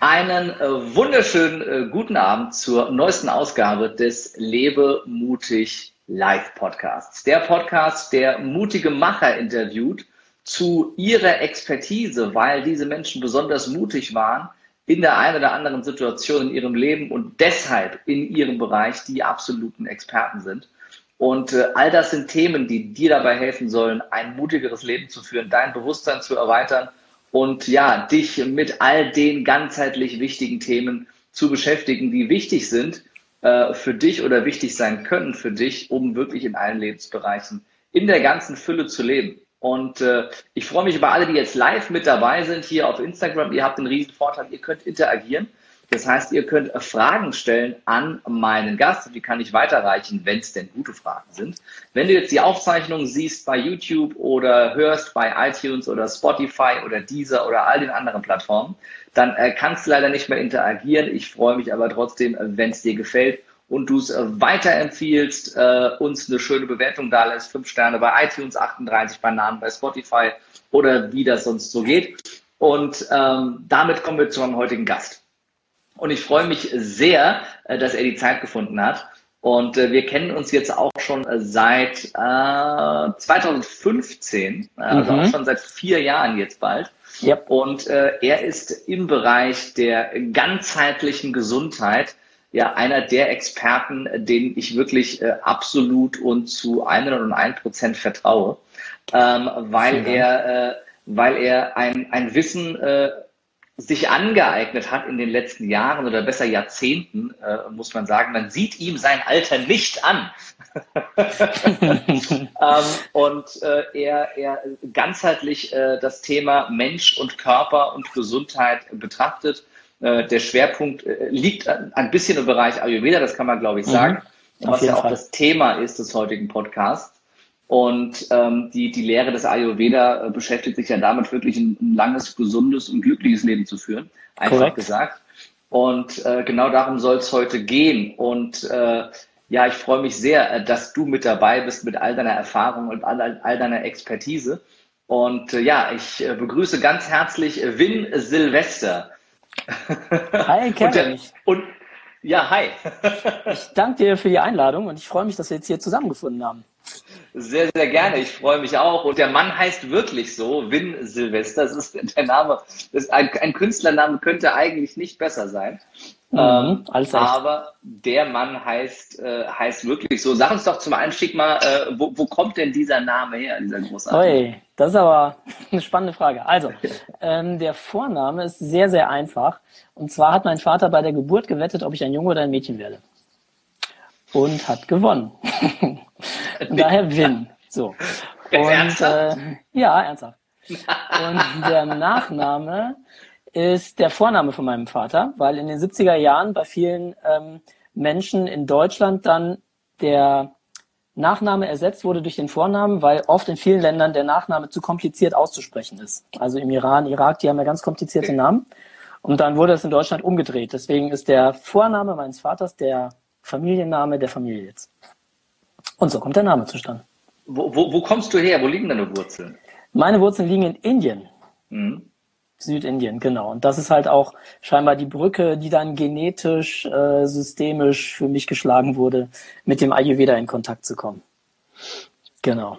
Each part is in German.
Einen äh, wunderschönen äh, guten Abend zur neuesten Ausgabe des Lebe mutig Live Podcasts. Der Podcast, der mutige Macher interviewt zu ihrer Expertise, weil diese Menschen besonders mutig waren in der einen oder anderen Situation in ihrem Leben und deshalb in ihrem Bereich die absoluten Experten sind. Und äh, all das sind Themen, die dir dabei helfen sollen, ein mutigeres Leben zu führen, dein Bewusstsein zu erweitern und ja, dich mit all den ganzheitlich wichtigen Themen zu beschäftigen, die wichtig sind äh, für dich oder wichtig sein können für dich, um wirklich in allen Lebensbereichen in der ganzen Fülle zu leben. Und äh, ich freue mich über alle, die jetzt live mit dabei sind hier auf Instagram. Ihr habt einen riesen Vorteil, ihr könnt interagieren. Das heißt, ihr könnt Fragen stellen an meinen Gast. Die kann ich weiterreichen, wenn es denn gute Fragen sind. Wenn du jetzt die Aufzeichnung siehst bei YouTube oder hörst bei iTunes oder Spotify oder Deezer oder all den anderen Plattformen, dann äh, kannst du leider nicht mehr interagieren. Ich freue mich aber trotzdem, wenn es dir gefällt und du es äh, weiterempfiehlst, äh, uns eine schöne Bewertung da lässt, fünf Sterne bei iTunes, 38 Bananen bei Spotify oder wie das sonst so geht. Und ähm, damit kommen wir zu unserem heutigen Gast. Und ich freue mich sehr, äh, dass er die Zeit gefunden hat. Und äh, wir kennen uns jetzt auch schon äh, seit äh, 2015, also mhm. auch schon seit vier Jahren jetzt bald. Yep. Und äh, er ist im Bereich der ganzheitlichen Gesundheit ja einer der Experten, denen ich wirklich äh, absolut und zu 101 Prozent vertraue, ähm, weil er, äh, weil er ein, ein Wissen äh, sich angeeignet hat in den letzten Jahren oder besser Jahrzehnten, äh, muss man sagen. Man sieht ihm sein Alter nicht an. ähm, und äh, er, er ganzheitlich äh, das Thema Mensch und Körper und Gesundheit betrachtet. Äh, der Schwerpunkt äh, liegt ein bisschen im Bereich Ayurveda, das kann man, glaube ich, mhm. sagen. Mhm, was ja auch Fall. das Thema ist des heutigen Podcasts. Und ähm, die, die Lehre des Ayurveda äh, beschäftigt sich ja damit, wirklich ein, ein, langes, gesundes und glückliches Leben zu führen, einfach Korrekt. gesagt. Und äh, genau darum soll es heute gehen. Und äh, ja, ich freue mich sehr, äh, dass du mit dabei bist mit all deiner Erfahrung und all, all deiner Expertise. Und äh, ja, ich äh, begrüße ganz herzlich Win Silvester. Hi, Kevin. Und, und ja, hi. ich danke dir für die Einladung und ich freue mich, dass wir jetzt hier zusammengefunden haben. Sehr, sehr gerne. Ich freue mich auch. Und der Mann heißt wirklich so, Win Silvester. Das ist der Name. Das ist ein, ein Künstlername könnte eigentlich nicht besser sein. Mhm, ähm, aber der Mann heißt, äh, heißt wirklich so. Sag uns doch zum Einstieg mal, äh, wo, wo kommt denn dieser Name her, dieser großartige? Oi, das ist aber eine spannende Frage. Also, ähm, der Vorname ist sehr, sehr einfach. Und zwar hat mein Vater bei der Geburt gewettet, ob ich ein Junge oder ein Mädchen werde. Und hat gewonnen. Daher Win. So. Und? Äh, ja, ernsthaft. Und der Nachname ist der Vorname von meinem Vater, weil in den 70er Jahren bei vielen ähm, Menschen in Deutschland dann der Nachname ersetzt wurde durch den Vornamen, weil oft in vielen Ländern der Nachname zu kompliziert auszusprechen ist. Also im Iran, Irak, die haben ja ganz komplizierte Namen. Und dann wurde es in Deutschland umgedreht. Deswegen ist der Vorname meines Vaters der Familienname der Familie jetzt. Und so kommt der Name zustande. Wo, wo, wo kommst du her? Wo liegen deine Wurzeln? Meine Wurzeln liegen in Indien. Mhm. Südindien, genau. Und das ist halt auch scheinbar die Brücke, die dann genetisch, äh, systemisch für mich geschlagen wurde, mit dem Ayurveda in Kontakt zu kommen. Genau.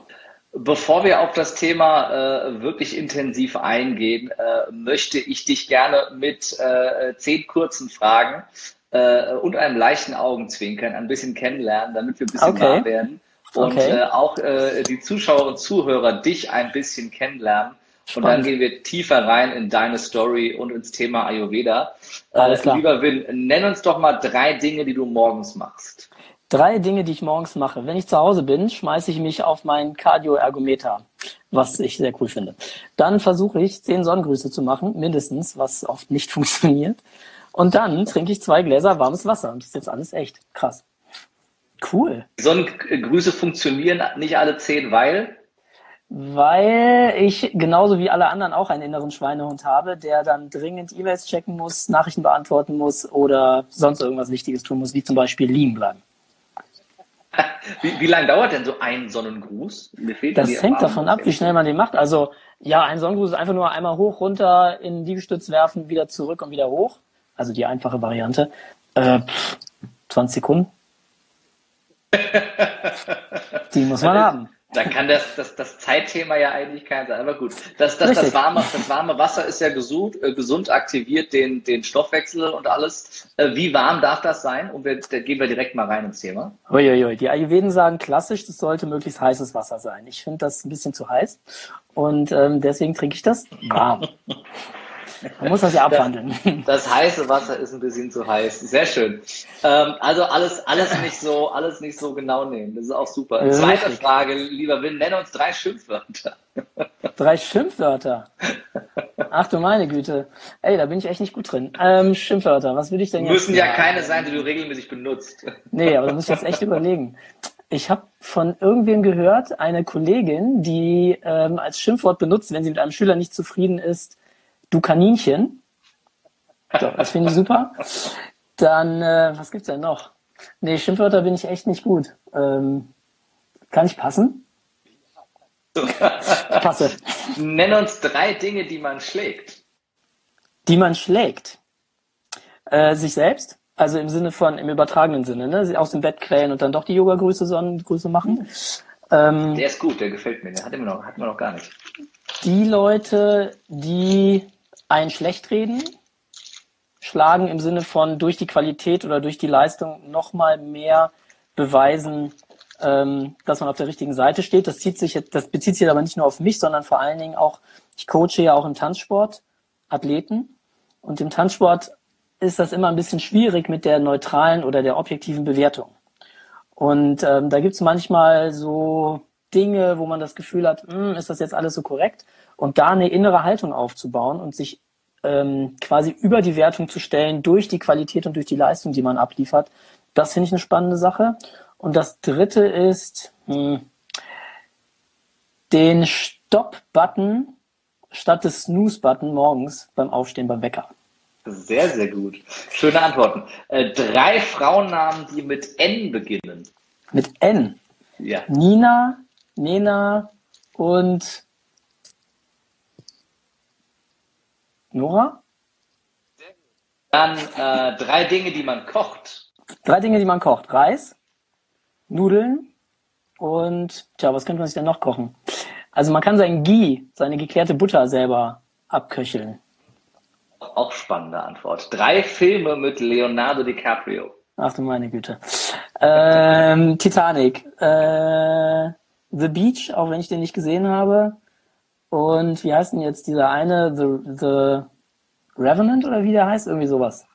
Bevor wir auf das Thema äh, wirklich intensiv eingehen, äh, möchte ich dich gerne mit äh, zehn kurzen Fragen äh, und einem leichten Augenzwinkern ein bisschen kennenlernen, damit wir ein bisschen okay. nah werden und okay. äh, auch äh, die Zuschauer und Zuhörer dich ein bisschen kennenlernen. Spannend. Und dann gehen wir tiefer rein in deine Story und ins Thema Ayurveda. Alles klar. Lieber Win, nenn uns doch mal drei Dinge, die du morgens machst. Drei Dinge, die ich morgens mache. Wenn ich zu Hause bin, schmeiße ich mich auf meinen Cardio-Ergometer, was ich sehr cool finde. Dann versuche ich, zehn Sonnengrüße zu machen, mindestens, was oft nicht funktioniert. Und dann trinke ich zwei Gläser warmes Wasser. Und das ist jetzt alles echt krass. Cool. Sonnengrüße funktionieren nicht alle zehn, weil? Weil ich genauso wie alle anderen auch einen inneren Schweinehund habe, der dann dringend E-Mails checken muss, Nachrichten beantworten muss oder sonst irgendwas Wichtiges tun muss, wie zum Beispiel liegen bleiben. Wie, wie lange dauert denn so ein Sonnengruß? das hängt davon ab, wie schnell man den macht. Also ja, ein Sonnengruß ist einfach nur einmal hoch, runter, in die Liegestütz werfen, wieder zurück und wieder hoch. Also die einfache Variante. Äh, 20 Sekunden. die muss man haben. Da kann das, das, das Zeitthema ja eigentlich kein sein. Aber gut, das, das, das, warme, das warme Wasser ist ja gesund, äh, gesund aktiviert den, den Stoffwechsel und alles. Äh, wie warm darf das sein? Und wir, da gehen wir direkt mal rein ins Thema. Uiuiui. Die Ayurveden sagen klassisch, das sollte möglichst heißes Wasser sein. Ich finde das ein bisschen zu heiß und ähm, deswegen trinke ich das warm. Man muss das ja abwandeln. Das, das, heiße Wasser ist ein bisschen zu heiß. Sehr schön. Ähm, also alles, alles nicht so, alles nicht so genau nehmen. Das ist auch super. Ja, Zweite richtig. Frage, lieber Win, nenne uns drei Schimpfwörter. Drei Schimpfwörter? Ach du meine Güte. Ey, da bin ich echt nicht gut drin. Ähm, Schimpfwörter, was würde ich denn jetzt? Müssen ja keine sein, die du regelmäßig benutzt. Nee, aber da muss ich jetzt echt überlegen. Ich habe von irgendwem gehört, eine Kollegin, die ähm, als Schimpfwort benutzt, wenn sie mit einem Schüler nicht zufrieden ist, Du Kaninchen. So, das finde ich super. Dann, äh, was gibt's denn noch? Nee, Schimpfwörter bin ich echt nicht gut. Ähm, kann ich passen? ich passe. Nenn uns drei Dinge, die man schlägt. Die man schlägt. Äh, sich selbst. Also im Sinne von, im übertragenen Sinne, ne? Aus dem Bett quälen und dann doch die Yoga-Grüße Sonnengrüße machen. Ähm, der ist gut, der gefällt mir. Der hat immer noch, hat man noch gar nicht. Die Leute, die ein Schlechtreden, schlagen im Sinne von durch die Qualität oder durch die Leistung nochmal mehr beweisen, ähm, dass man auf der richtigen Seite steht. Das, zieht sich, das bezieht sich aber nicht nur auf mich, sondern vor allen Dingen auch, ich coache ja auch im Tanzsport Athleten. Und im Tanzsport ist das immer ein bisschen schwierig mit der neutralen oder der objektiven Bewertung. Und ähm, da gibt's manchmal so Dinge, wo man das Gefühl hat, hm, ist das jetzt alles so korrekt? Und da eine innere Haltung aufzubauen und sich ähm, quasi über die Wertung zu stellen durch die Qualität und durch die Leistung, die man abliefert, das finde ich eine spannende Sache. Und das dritte ist hm, den Stop-Button statt des Snooze-Button morgens beim Aufstehen beim Wecker. Sehr, sehr gut. Schöne Antworten. Äh, drei Frauennamen, die mit N beginnen. Mit N? Ja. Nina, Nena und Nora? Dann äh, drei Dinge, die man kocht. Drei Dinge, die man kocht. Reis, Nudeln und, tja, was könnte man sich denn noch kochen? Also man kann sein Ghee, seine geklärte Butter selber abköcheln. Auch spannende Antwort. Drei Filme mit Leonardo DiCaprio. Ach du meine Güte. Ähm, Titanic. Äh, The Beach, auch wenn ich den nicht gesehen habe. Und wie heißt denn jetzt dieser eine, The, The Revenant oder wie der heißt? Irgendwie sowas.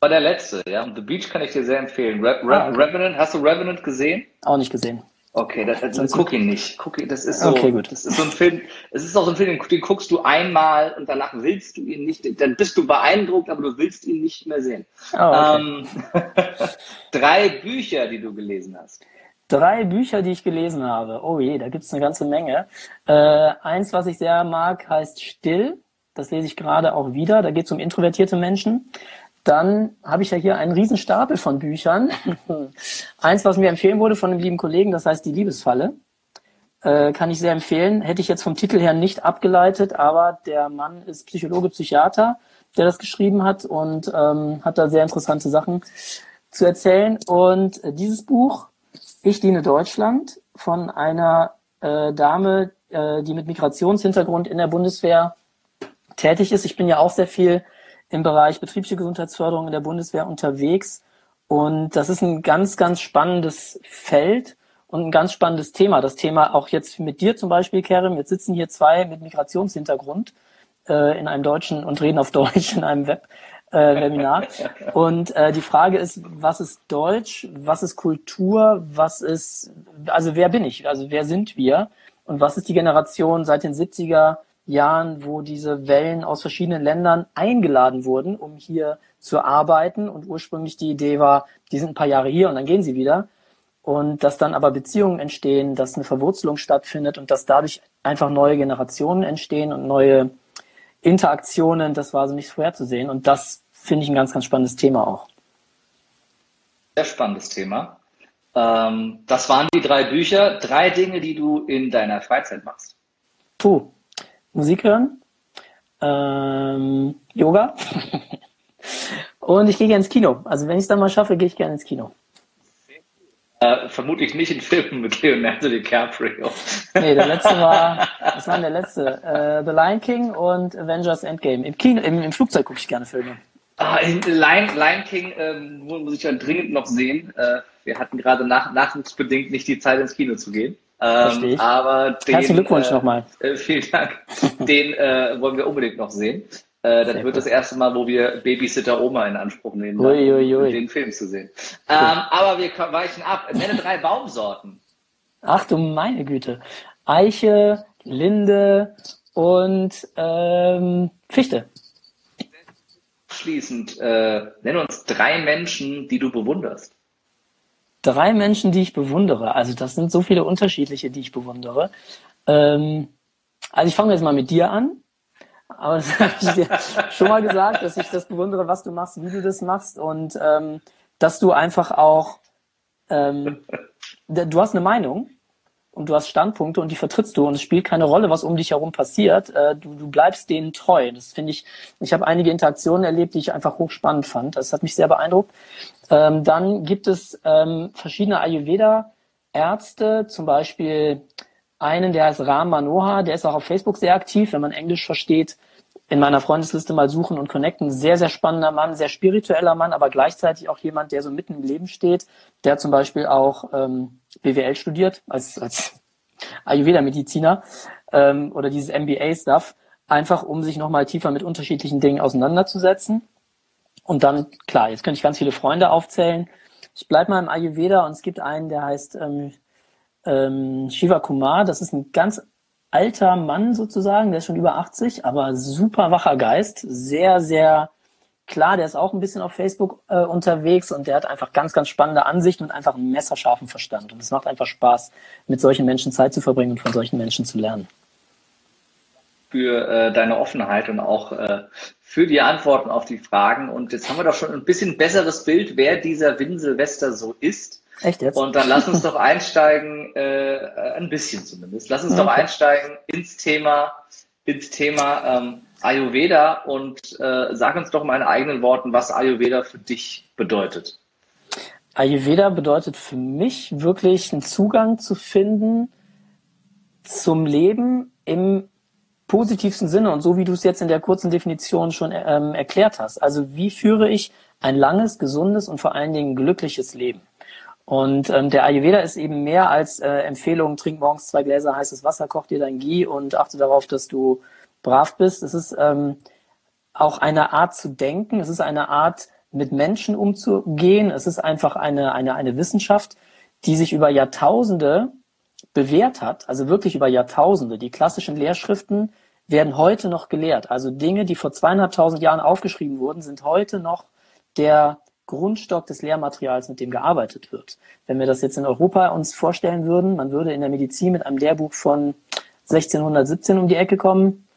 War der letzte, ja. The Beach kann ich dir sehr empfehlen. Re Re ah, okay. Revenant, hast du Revenant gesehen? Auch nicht gesehen. Okay, das, das, das guck ihn nicht. Guck das ist so, okay, gut. das ist so ein Film, es ist auch so ein Film, den, den, guckst du einmal und danach willst du ihn nicht, dann bist du beeindruckt, aber du willst ihn nicht mehr sehen. Oh, okay. ähm, drei Bücher, die du gelesen hast. Drei Bücher, die ich gelesen habe. Oh je, da gibt's eine ganze Menge. Äh, eins, was ich sehr mag, heißt Still. Das lese ich gerade auch wieder. Da geht es um introvertierte Menschen. Dann habe ich ja hier einen riesen Stapel von Büchern. eins, was mir empfehlen wurde von einem lieben Kollegen, das heißt Die Liebesfalle. Äh, kann ich sehr empfehlen. Hätte ich jetzt vom Titel her nicht abgeleitet, aber der Mann ist Psychologe, Psychiater, der das geschrieben hat und ähm, hat da sehr interessante Sachen zu erzählen. Und äh, dieses Buch ich diene Deutschland von einer äh, Dame, äh, die mit Migrationshintergrund in der Bundeswehr tätig ist. Ich bin ja auch sehr viel im Bereich betriebliche Gesundheitsförderung in der Bundeswehr unterwegs. Und das ist ein ganz, ganz spannendes Feld und ein ganz spannendes Thema. Das Thema auch jetzt mit dir zum Beispiel, Kerem. Jetzt sitzen hier zwei mit Migrationshintergrund äh, in einem deutschen und reden auf Deutsch in einem Web äh, Webinar. Und äh, die Frage ist, was ist Deutsch, was ist Kultur, was ist, also wer bin ich, also wer sind wir? Und was ist die Generation seit den 70er Jahren, wo diese Wellen aus verschiedenen Ländern eingeladen wurden, um hier zu arbeiten? Und ursprünglich die Idee war, die sind ein paar Jahre hier und dann gehen sie wieder. Und dass dann aber Beziehungen entstehen, dass eine Verwurzelung stattfindet und dass dadurch einfach neue Generationen entstehen und neue Interaktionen, das war so nicht vorherzusehen. Und das finde ich ein ganz, ganz spannendes Thema auch. Sehr spannendes Thema. Ähm, das waren die drei Bücher. Drei Dinge, die du in deiner Freizeit machst. Puh. Musik hören, ähm, Yoga Und ich gehe gerne ins Kino. Also wenn ich es dann mal schaffe, gehe ich gerne ins Kino. Äh, vermutlich nicht in Filmen mit Leonardo DiCaprio. Nee, der letzte war, was war denn der letzte? Äh, The Lion King und Avengers Endgame. Im Kino, im, im Flugzeug gucke ich gerne Filme. Ah, Lion, Lion King ähm, muss ich ja dringend noch sehen. Äh, wir hatten gerade nach, nachwuchsbedingt nicht die Zeit ins Kino zu gehen. Ähm, aber den, Herzlichen Glückwunsch äh, nochmal. Vielen Dank. Den äh, wollen wir unbedingt noch sehen. Äh, das Sehr wird cool. das erste Mal, wo wir Babysitter Oma in Anspruch nehmen, ui, ui, ui. um den Film zu sehen. Cool. Ähm, aber wir weichen ab. Nenne drei Baumsorten. Ach du meine Güte. Eiche, Linde und ähm, Fichte. Abschließend, äh, nenne uns drei Menschen, die du bewunderst. Drei Menschen, die ich bewundere. Also das sind so viele unterschiedliche, die ich bewundere. Ähm, also ich fange jetzt mal mit dir an. Aber das habe ich dir schon mal gesagt, dass ich das bewundere, was du machst, wie du das machst und ähm, dass du einfach auch, ähm, du hast eine Meinung und du hast Standpunkte und die vertrittst du und es spielt keine Rolle, was um dich herum passiert. Äh, du, du bleibst denen treu. Das finde ich, ich habe einige Interaktionen erlebt, die ich einfach hochspannend fand. Das hat mich sehr beeindruckt. Ähm, dann gibt es ähm, verschiedene Ayurveda-Ärzte, zum Beispiel einen, der heißt Ram Manohar, der ist auch auf Facebook sehr aktiv, wenn man Englisch versteht. In meiner Freundesliste mal suchen und connecten. Sehr, sehr spannender Mann, sehr spiritueller Mann, aber gleichzeitig auch jemand, der so mitten im Leben steht, der zum Beispiel auch ähm, BWL studiert, als, als Ayurveda-Mediziner ähm, oder dieses MBA-Stuff, einfach um sich nochmal tiefer mit unterschiedlichen Dingen auseinanderzusetzen. Und dann, klar, jetzt könnte ich ganz viele Freunde aufzählen. Ich bleibe mal im Ayurveda und es gibt einen, der heißt ähm, ähm, Shiva Kumar, das ist ein ganz alter Mann sozusagen, der ist schon über 80, aber super wacher Geist, sehr, sehr klar, der ist auch ein bisschen auf Facebook äh, unterwegs und der hat einfach ganz, ganz spannende Ansichten und einfach einen messerscharfen Verstand. Und es macht einfach Spaß, mit solchen Menschen Zeit zu verbringen und von solchen Menschen zu lernen. Für äh, deine Offenheit und auch äh, für die Antworten auf die Fragen. Und jetzt haben wir doch schon ein bisschen besseres Bild, wer dieser Win Silvester so ist. Echt jetzt? Und dann lass uns doch einsteigen, äh, ein bisschen zumindest. Lass uns okay. doch einsteigen ins Thema, ins Thema ähm, Ayurveda und äh, sag uns doch mal in eigenen Worten, was Ayurveda für dich bedeutet. Ayurveda bedeutet für mich wirklich einen Zugang zu finden zum Leben im positivsten Sinne und so wie du es jetzt in der kurzen Definition schon ähm, erklärt hast. Also wie führe ich ein langes, gesundes und vor allen Dingen glückliches Leben? Und ähm, der Ayurveda ist eben mehr als äh, Empfehlung, trink morgens zwei Gläser heißes Wasser, koch dir dein Ghee und achte darauf, dass du brav bist. Es ist ähm, auch eine Art zu denken, es ist eine Art, mit Menschen umzugehen. Es ist einfach eine, eine, eine Wissenschaft, die sich über Jahrtausende bewährt hat, also wirklich über Jahrtausende. Die klassischen Lehrschriften werden heute noch gelehrt. Also Dinge, die vor zweieinhalbtausend Jahren aufgeschrieben wurden, sind heute noch der Grundstock des Lehrmaterials, mit dem gearbeitet wird. Wenn wir das jetzt in Europa uns vorstellen würden, man würde in der Medizin mit einem Lehrbuch von 1617 um die Ecke kommen,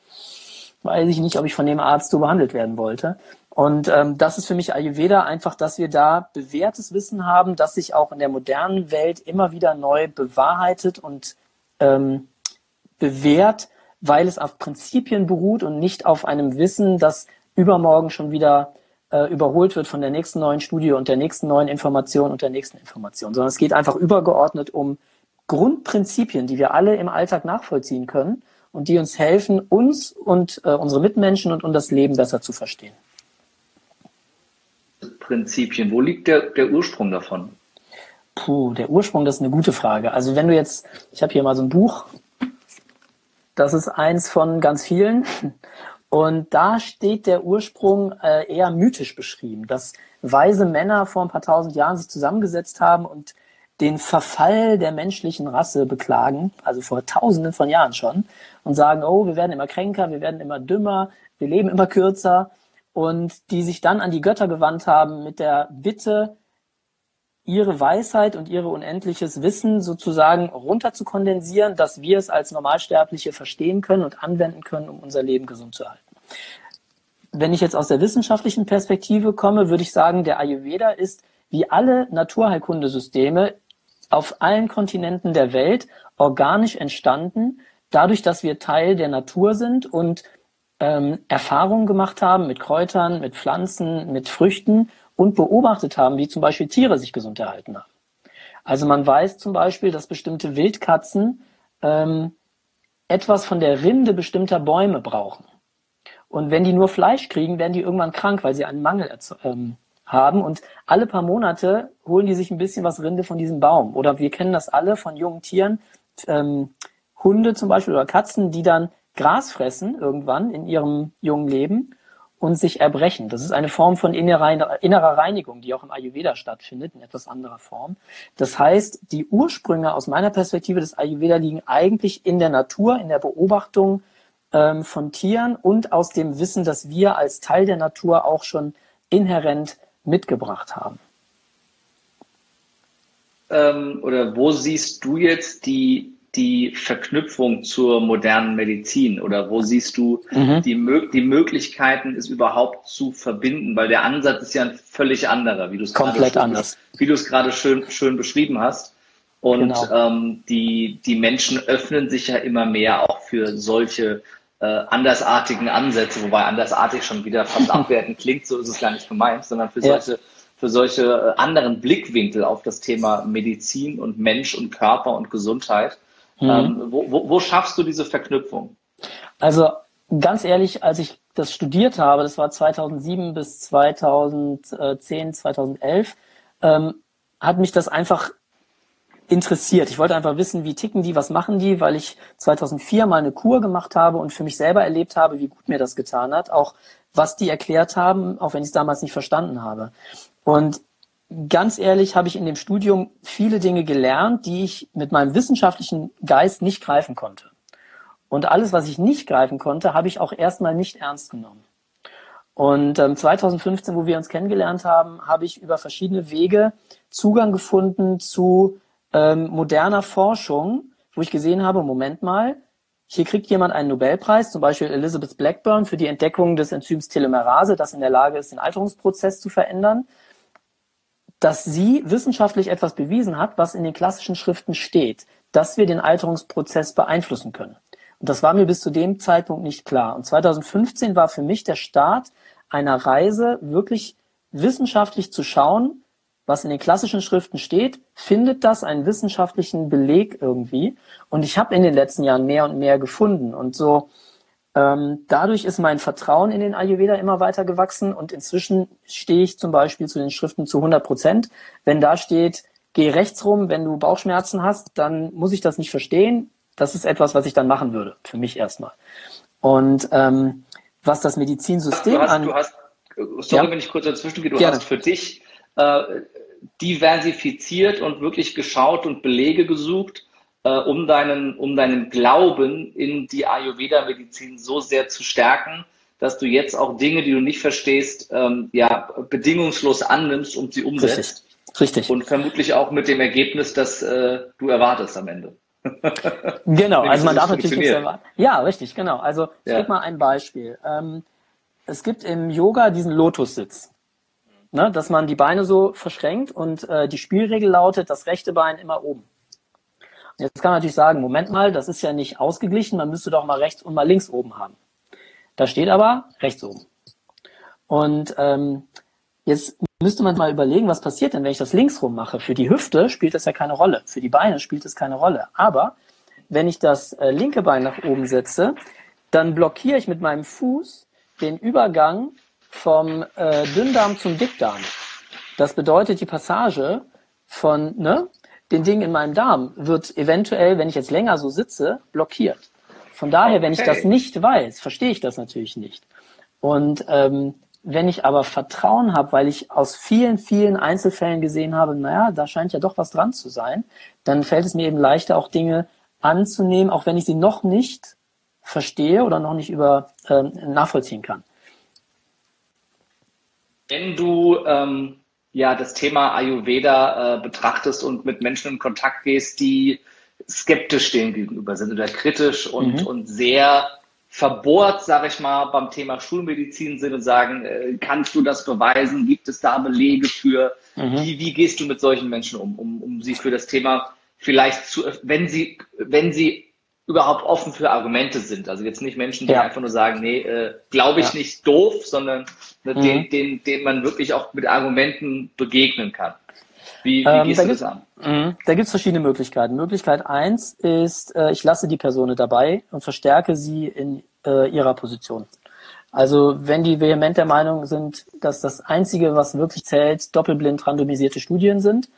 weiß ich nicht, ob ich von dem Arzt so behandelt werden wollte. Und ähm, das ist für mich Ayurveda einfach, dass wir da bewährtes Wissen haben, das sich auch in der modernen Welt immer wieder neu bewahrheitet und ähm, bewährt, weil es auf Prinzipien beruht und nicht auf einem Wissen, das übermorgen schon wieder äh, überholt wird von der nächsten neuen Studie und der nächsten neuen Information und der nächsten Information, sondern es geht einfach übergeordnet um Grundprinzipien, die wir alle im Alltag nachvollziehen können und die uns helfen, uns und äh, unsere Mitmenschen und, und das Leben besser zu verstehen. Prinzipien, wo liegt der, der Ursprung davon? Puh, der Ursprung, das ist eine gute Frage. Also wenn du jetzt, ich habe hier mal so ein Buch, das ist eins von ganz vielen und da steht der Ursprung äh, eher mythisch beschrieben, dass weise Männer vor ein paar tausend Jahren sich zusammengesetzt haben und den Verfall der menschlichen Rasse beklagen, also vor tausenden von Jahren schon, und sagen, oh, wir werden immer kränker, wir werden immer dümmer, wir leben immer kürzer, und die sich dann an die Götter gewandt haben mit der Bitte, ihre Weisheit und ihre unendliches Wissen sozusagen runter zu kondensieren, dass wir es als Normalsterbliche verstehen können und anwenden können, um unser Leben gesund zu halten. Wenn ich jetzt aus der wissenschaftlichen Perspektive komme, würde ich sagen, der Ayurveda ist wie alle Naturheilkundesysteme auf allen Kontinenten der Welt organisch entstanden, dadurch, dass wir Teil der Natur sind und ähm, Erfahrungen gemacht haben mit Kräutern, mit Pflanzen, mit Früchten und beobachtet haben, wie zum Beispiel Tiere sich gesund erhalten haben. Also man weiß zum Beispiel, dass bestimmte Wildkatzen ähm, etwas von der Rinde bestimmter Bäume brauchen. Und wenn die nur Fleisch kriegen, werden die irgendwann krank, weil sie einen Mangel ähm, haben. Und alle paar Monate holen die sich ein bisschen was Rinde von diesem Baum. Oder wir kennen das alle von jungen Tieren, ähm, Hunde zum Beispiel oder Katzen, die dann Gras fressen irgendwann in ihrem jungen Leben und sich erbrechen. Das ist eine Form von innerer Reinigung, die auch im Ayurveda stattfindet, in etwas anderer Form. Das heißt, die Ursprünge aus meiner Perspektive des Ayurveda liegen eigentlich in der Natur, in der Beobachtung ähm, von Tieren und aus dem Wissen, dass wir als Teil der Natur auch schon inhärent mitgebracht haben. Ähm, oder wo siehst du jetzt die die Verknüpfung zur modernen Medizin oder wo siehst du mhm. die, die Möglichkeiten, es überhaupt zu verbinden? Weil der Ansatz ist ja ein völlig anderer, wie du es komplett gerade, anders, wie du es gerade schön, schön beschrieben hast. Und genau. ähm, die, die Menschen öffnen sich ja immer mehr auch für solche äh, andersartigen Ansätze, wobei andersartig schon wieder fast abwertend klingt, so ist es gar nicht gemeint, sondern für ja. solche für solche äh, anderen Blickwinkel auf das Thema Medizin und Mensch und Körper und Gesundheit. Mhm. Ähm, wo, wo, wo schaffst du diese Verknüpfung? Also ganz ehrlich, als ich das studiert habe, das war 2007 bis 2010, 2011, ähm, hat mich das einfach interessiert. Ich wollte einfach wissen, wie ticken die, was machen die, weil ich 2004 mal eine Kur gemacht habe und für mich selber erlebt habe, wie gut mir das getan hat, auch was die erklärt haben, auch wenn ich es damals nicht verstanden habe. Und ganz ehrlich habe ich in dem Studium viele Dinge gelernt, die ich mit meinem wissenschaftlichen Geist nicht greifen konnte. Und alles, was ich nicht greifen konnte, habe ich auch erstmal nicht ernst genommen. Und ähm, 2015, wo wir uns kennengelernt haben, habe ich über verschiedene Wege Zugang gefunden zu ähm, moderner Forschung, wo ich gesehen habe, Moment mal, hier kriegt jemand einen Nobelpreis, zum Beispiel Elizabeth Blackburn für die Entdeckung des Enzyms Telomerase, das in der Lage ist, den Alterungsprozess zu verändern dass sie wissenschaftlich etwas bewiesen hat, was in den klassischen Schriften steht, dass wir den Alterungsprozess beeinflussen können. Und das war mir bis zu dem Zeitpunkt nicht klar. Und 2015 war für mich der Start einer Reise, wirklich wissenschaftlich zu schauen, was in den klassischen Schriften steht, findet das einen wissenschaftlichen Beleg irgendwie. Und ich habe in den letzten Jahren mehr und mehr gefunden. Und so ähm, dadurch ist mein Vertrauen in den Ayurveda immer weiter gewachsen und inzwischen stehe ich zum Beispiel zu den Schriften zu 100 Prozent. Wenn da steht, geh rechts rum, wenn du Bauchschmerzen hast, dann muss ich das nicht verstehen. Das ist etwas, was ich dann machen würde, für mich erstmal. Und ähm, was das Medizinsystem du hast, an... Du hast, sorry, ja? wenn ich kurz dazwischen gehe, du Gerne. hast für dich äh, diversifiziert und wirklich geschaut und Belege gesucht, äh, um, deinen, um deinen Glauben in die Ayurveda-Medizin so sehr zu stärken, dass du jetzt auch Dinge, die du nicht verstehst, ähm, ja, bedingungslos annimmst und sie umsetzt. Richtig. Richtig. Und vermutlich auch mit dem Ergebnis, das äh, du erwartest am Ende. genau, also man darf natürlich nichts erwarten. Ja, richtig, genau. Also ich ja. gebe mal ein Beispiel. Ähm, es gibt im Yoga diesen Lotussitz. Ne, dass man die Beine so verschränkt und äh, die Spielregel lautet, das rechte Bein immer oben. Jetzt kann man natürlich sagen, Moment mal, das ist ja nicht ausgeglichen, man müsste doch mal rechts und mal links oben haben. Da steht aber rechts oben. Und ähm, jetzt müsste man mal überlegen, was passiert denn, wenn ich das links rum mache. Für die Hüfte spielt das ja keine Rolle, für die Beine spielt es keine Rolle. Aber wenn ich das äh, linke Bein nach oben setze, dann blockiere ich mit meinem Fuß den Übergang vom äh, Dünndarm zum Dickdarm. Das bedeutet die Passage von ne, den Ding in meinem Darm wird eventuell, wenn ich jetzt länger so sitze, blockiert. Von daher, okay. wenn ich das nicht weiß, verstehe ich das natürlich nicht. Und ähm, wenn ich aber Vertrauen habe, weil ich aus vielen, vielen Einzelfällen gesehen habe, naja, da scheint ja doch was dran zu sein, dann fällt es mir eben leichter, auch Dinge anzunehmen, auch wenn ich sie noch nicht verstehe oder noch nicht über ähm, nachvollziehen kann. Wenn du ähm, ja das Thema Ayurveda äh, betrachtest und mit Menschen in Kontakt gehst, die skeptisch dem gegenüber sind oder kritisch und, mhm. und sehr verbohrt, sage ich mal, beim Thema Schulmedizin sind und sagen, äh, kannst du das beweisen? Gibt es da Belege für? Mhm. Wie, wie gehst du mit solchen Menschen um, um, um sie für das Thema vielleicht zu, wenn sie, wenn sie überhaupt offen für Argumente sind. Also jetzt nicht Menschen, die ja. einfach nur sagen, nee, äh, glaube ich ja. nicht doof, sondern ne, mhm. den, den, den man wirklich auch mit Argumenten begegnen kann. Wie, wie ähm, gehst da du das an? Mh, da gibt es verschiedene Möglichkeiten. Möglichkeit eins ist, äh, ich lasse die Person dabei und verstärke sie in äh, ihrer Position. Also wenn die vehement der Meinung sind, dass das Einzige, was wirklich zählt, doppelblind randomisierte Studien sind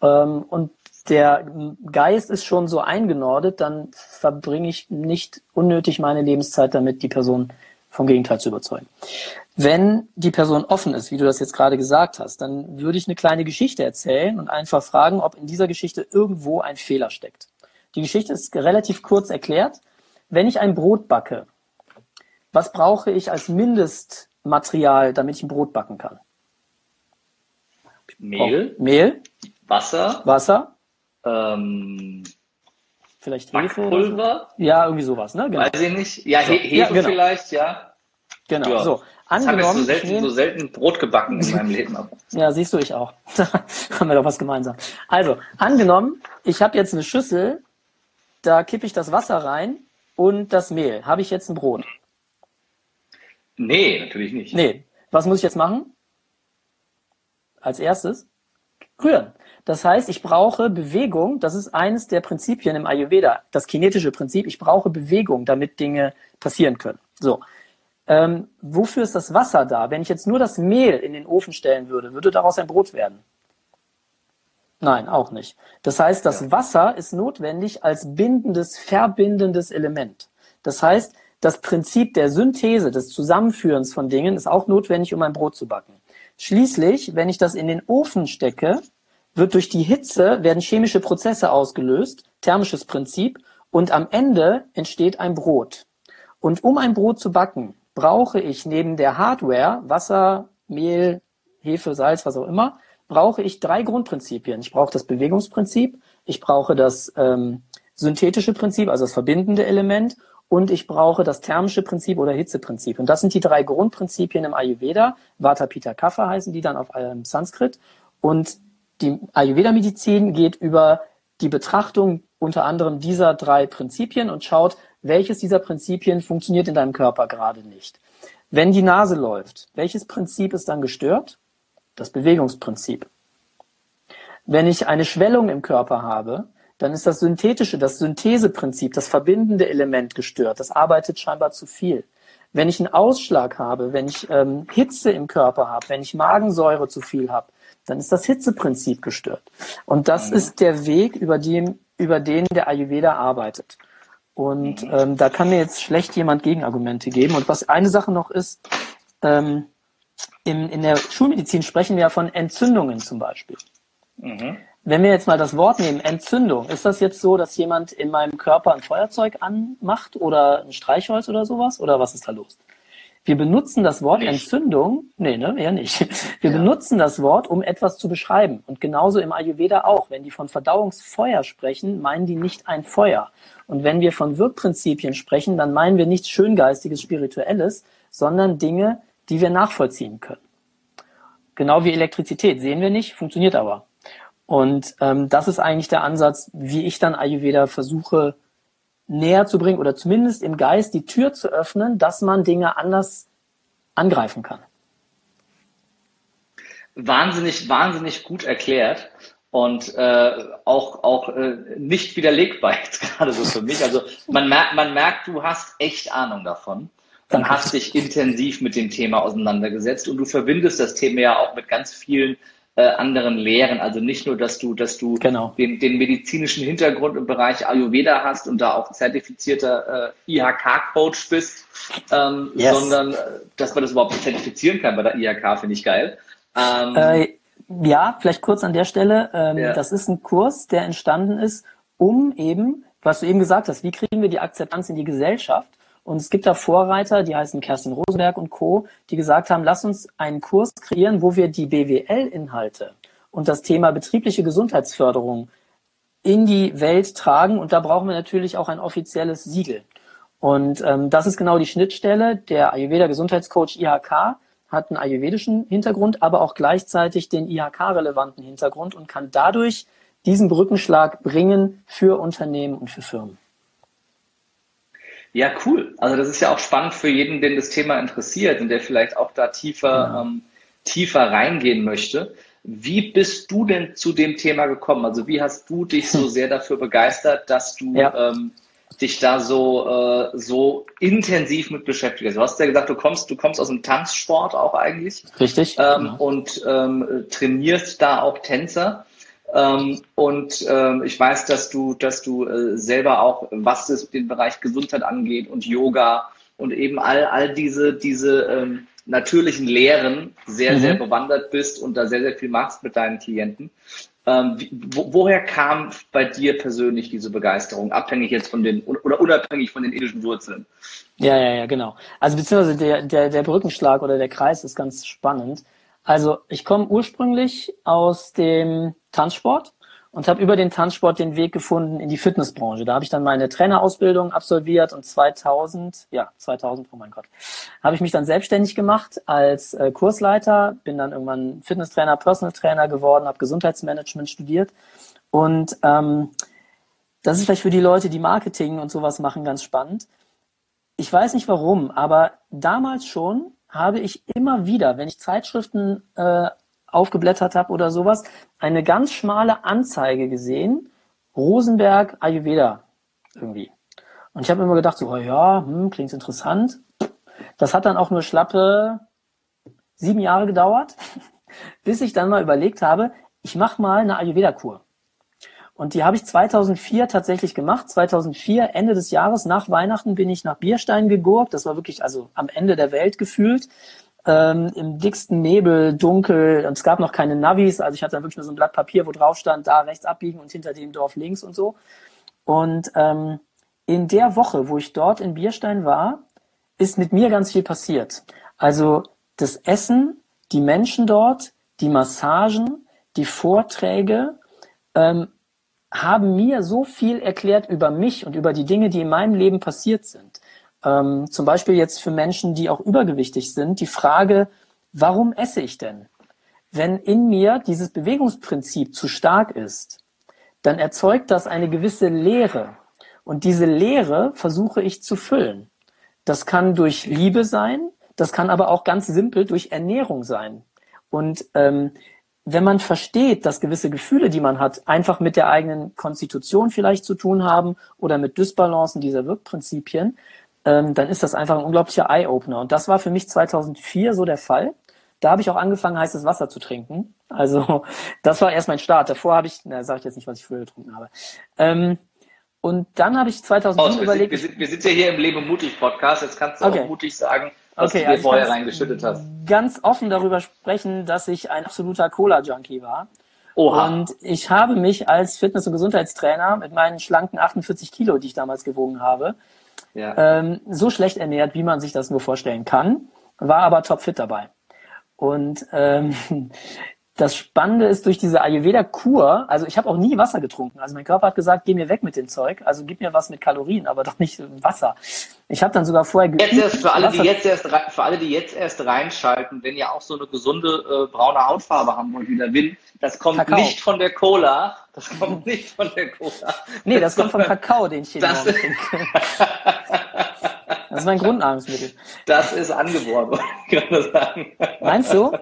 ähm, und der Geist ist schon so eingenordet, dann verbringe ich nicht unnötig meine Lebenszeit damit, die Person vom Gegenteil zu überzeugen. Wenn die Person offen ist, wie du das jetzt gerade gesagt hast, dann würde ich eine kleine Geschichte erzählen und einfach fragen, ob in dieser Geschichte irgendwo ein Fehler steckt. Die Geschichte ist relativ kurz erklärt. Wenn ich ein Brot backe, was brauche ich als Mindestmaterial, damit ich ein Brot backen kann? Mehl. Mehl. Wasser. Wasser. Ähm, vielleicht Hefe Pulver? So. Ja, irgendwie sowas, ne? Genau. Weiß ich nicht. Ja, so, Hefe ja, genau. vielleicht, ja. Genau. Ja. So, angenommen. Ich habe so selten, so selten Brot gebacken in meinem Leben. ja, siehst du, ich auch. haben wir doch was gemeinsam. Also, angenommen, ich habe jetzt eine Schüssel, da kippe ich das Wasser rein und das Mehl. Habe ich jetzt ein Brot? Nee, natürlich nicht. Nee. Was muss ich jetzt machen? Als erstes? Rühren. Das heißt, ich brauche Bewegung. Das ist eines der Prinzipien im Ayurveda, das kinetische Prinzip. Ich brauche Bewegung, damit Dinge passieren können. So. Ähm, wofür ist das Wasser da? Wenn ich jetzt nur das Mehl in den Ofen stellen würde, würde daraus ein Brot werden? Nein, auch nicht. Das heißt, das ja. Wasser ist notwendig als bindendes, verbindendes Element. Das heißt, das Prinzip der Synthese, des Zusammenführens von Dingen ist auch notwendig, um ein Brot zu backen. Schließlich, wenn ich das in den Ofen stecke, wird durch die Hitze, werden chemische Prozesse ausgelöst, thermisches Prinzip, und am Ende entsteht ein Brot. Und um ein Brot zu backen, brauche ich neben der Hardware, Wasser, Mehl, Hefe, Salz, was auch immer, brauche ich drei Grundprinzipien. Ich brauche das Bewegungsprinzip, ich brauche das ähm, synthetische Prinzip, also das verbindende Element, und ich brauche das thermische Prinzip oder Hitzeprinzip. Und das sind die drei Grundprinzipien im Ayurveda. Vata, Pitta, Kapha heißen die dann auf ähm, Sanskrit. Und die Ayurveda-Medizin geht über die Betrachtung unter anderem dieser drei Prinzipien und schaut, welches dieser Prinzipien funktioniert in deinem Körper gerade nicht. Wenn die Nase läuft, welches Prinzip ist dann gestört? Das Bewegungsprinzip. Wenn ich eine Schwellung im Körper habe, dann ist das synthetische, das Syntheseprinzip, das verbindende Element gestört. Das arbeitet scheinbar zu viel. Wenn ich einen Ausschlag habe, wenn ich ähm, Hitze im Körper habe, wenn ich Magensäure zu viel habe, dann ist das Hitzeprinzip gestört. Und das mhm. ist der Weg, über den, über den der Ayurveda arbeitet. Und mhm. ähm, da kann mir jetzt schlecht jemand Gegenargumente geben. Und was eine Sache noch ist, ähm, in, in der Schulmedizin sprechen wir ja von Entzündungen zum Beispiel. Mhm. Wenn wir jetzt mal das Wort nehmen, Entzündung, ist das jetzt so, dass jemand in meinem Körper ein Feuerzeug anmacht oder ein Streichholz oder sowas? Oder was ist da los? Wir benutzen das Wort nicht. Entzündung, nee, ne, eher nicht. Wir ja. benutzen das Wort, um etwas zu beschreiben. Und genauso im Ayurveda auch. Wenn die von Verdauungsfeuer sprechen, meinen die nicht ein Feuer. Und wenn wir von Wirkprinzipien sprechen, dann meinen wir nichts Schöngeistiges, Spirituelles, sondern Dinge, die wir nachvollziehen können. Genau wie Elektrizität sehen wir nicht, funktioniert aber. Und ähm, das ist eigentlich der Ansatz, wie ich dann Ayurveda versuche näher zu bringen oder zumindest im Geist die Tür zu öffnen, dass man Dinge anders angreifen kann. Wahnsinnig, wahnsinnig gut erklärt und äh, auch auch äh, nicht widerlegbar jetzt gerade so für mich. Also man merkt, man merkt, du hast echt Ahnung davon und hast dich intensiv mit dem Thema auseinandergesetzt und du verbindest das Thema ja auch mit ganz vielen äh, anderen Lehren. Also nicht nur, dass du, dass du genau. den, den medizinischen Hintergrund im Bereich Ayurveda hast und da auch zertifizierter äh, IHK-Coach bist, ähm, yes. sondern äh, dass man das überhaupt zertifizieren kann bei der IHK, finde ich geil. Ähm, äh, ja, vielleicht kurz an der Stelle. Ähm, ja. Das ist ein Kurs, der entstanden ist, um eben, was du eben gesagt hast, wie kriegen wir die Akzeptanz in die Gesellschaft? Und es gibt da Vorreiter, die heißen Kerstin Rosenberg und Co., die gesagt haben, lass uns einen Kurs kreieren, wo wir die BWL-Inhalte und das Thema betriebliche Gesundheitsförderung in die Welt tragen. Und da brauchen wir natürlich auch ein offizielles Siegel. Und ähm, das ist genau die Schnittstelle. Der Ayurveda Gesundheitscoach IHK hat einen ayurvedischen Hintergrund, aber auch gleichzeitig den IHK-relevanten Hintergrund und kann dadurch diesen Brückenschlag bringen für Unternehmen und für Firmen. Ja, cool. Also das ist ja auch spannend für jeden, den das Thema interessiert und der vielleicht auch da tiefer, ja. ähm, tiefer reingehen möchte. Wie bist du denn zu dem Thema gekommen? Also wie hast du dich so sehr dafür begeistert, dass du ja. ähm, dich da so, äh, so intensiv mit beschäftigst? Du hast ja gesagt, du kommst, du kommst aus dem Tanzsport auch eigentlich. Richtig. Ähm, genau. Und ähm, trainierst da auch Tänzer. Ähm, und ähm, ich weiß, dass du, dass du äh, selber auch, was das, den Bereich Gesundheit angeht und Yoga und eben all, all diese, diese ähm, natürlichen Lehren sehr, mhm. sehr bewandert bist und da sehr, sehr viel machst mit deinen Klienten. Ähm, wo, woher kam bei dir persönlich diese Begeisterung, abhängig jetzt von den oder unabhängig von den indischen Wurzeln? Ja, ja, ja, genau. Also beziehungsweise der, der, der Brückenschlag oder der Kreis ist ganz spannend. Also ich komme ursprünglich aus dem Tanzsport und habe über den Tanzsport den Weg gefunden in die Fitnessbranche. Da habe ich dann meine Trainerausbildung absolviert und 2000, ja 2000, oh mein Gott, habe ich mich dann selbstständig gemacht als äh, Kursleiter, bin dann irgendwann Fitnesstrainer, Personal Trainer geworden, habe Gesundheitsmanagement studiert und ähm, das ist vielleicht für die Leute, die Marketing und sowas machen, ganz spannend. Ich weiß nicht warum, aber damals schon habe ich immer wieder, wenn ich Zeitschriften äh, aufgeblättert habe oder sowas, eine ganz schmale Anzeige gesehen, Rosenberg Ayurveda irgendwie. Und ich habe immer gedacht, so, oh ja, hm, klingt interessant. Das hat dann auch nur schlappe sieben Jahre gedauert, bis ich dann mal überlegt habe, ich mache mal eine Ayurveda-Kur. Und die habe ich 2004 tatsächlich gemacht. 2004, Ende des Jahres, nach Weihnachten, bin ich nach Bierstein gegurkt. Das war wirklich also am Ende der Welt gefühlt ähm, im dicksten Nebel, dunkel und es gab noch keine Navis, also ich hatte dann wirklich nur so ein Blatt Papier, wo drauf stand, da rechts abbiegen und hinter dem Dorf links und so. Und ähm, in der Woche, wo ich dort in Bierstein war, ist mit mir ganz viel passiert. Also das Essen, die Menschen dort, die Massagen, die Vorträge ähm, haben mir so viel erklärt über mich und über die Dinge, die in meinem Leben passiert sind. Ähm, zum Beispiel jetzt für Menschen, die auch übergewichtig sind, die Frage, warum esse ich denn? Wenn in mir dieses Bewegungsprinzip zu stark ist, dann erzeugt das eine gewisse Leere. Und diese Leere versuche ich zu füllen. Das kann durch Liebe sein, das kann aber auch ganz simpel durch Ernährung sein. Und ähm, wenn man versteht, dass gewisse Gefühle, die man hat, einfach mit der eigenen Konstitution vielleicht zu tun haben oder mit Dysbalancen dieser Wirkprinzipien, ähm, dann ist das einfach ein unglaublicher Eye-Opener. Und das war für mich 2004 so der Fall. Da habe ich auch angefangen, heißes Wasser zu trinken. Also das war erst mein Start. Davor habe ich, na, sage ich jetzt nicht, was ich früher getrunken habe. Ähm, und dann habe ich 2007 oh, überlegt. Wir sind, wir sind ja hier im Leben mutig Podcast. Jetzt kannst du okay. auch mutig sagen, was okay, du dir also vorher reingeschüttet hast. Ganz offen darüber sprechen, dass ich ein absoluter Cola-Junkie war. Oha. Und ich habe mich als Fitness- und Gesundheitstrainer mit meinen schlanken 48 Kilo, die ich damals gewogen habe, ja. ähm, so schlecht ernährt, wie man sich das nur vorstellen kann, war aber topfit dabei. Und ähm, das Spannende ist durch diese Ayurveda-Kur, also ich habe auch nie Wasser getrunken. Also mein Körper hat gesagt, geh mir weg mit dem Zeug, also gib mir was mit Kalorien, aber doch nicht Wasser. Ich habe dann sogar vorher geübt, jetzt erst, für alle, die jetzt erst für alle, die jetzt erst reinschalten, wenn ihr auch so eine gesunde äh, braune Hautfarbe haben wollt wie der Wind, das kommt Kakao. nicht von der Cola, das kommt nicht von der Cola. Nee, das kommt vom Kakao, den ich hier das trinke. Das ist mein Grundnahrungsmittel. Das ist angeboren, kann man sagen. Meinst du?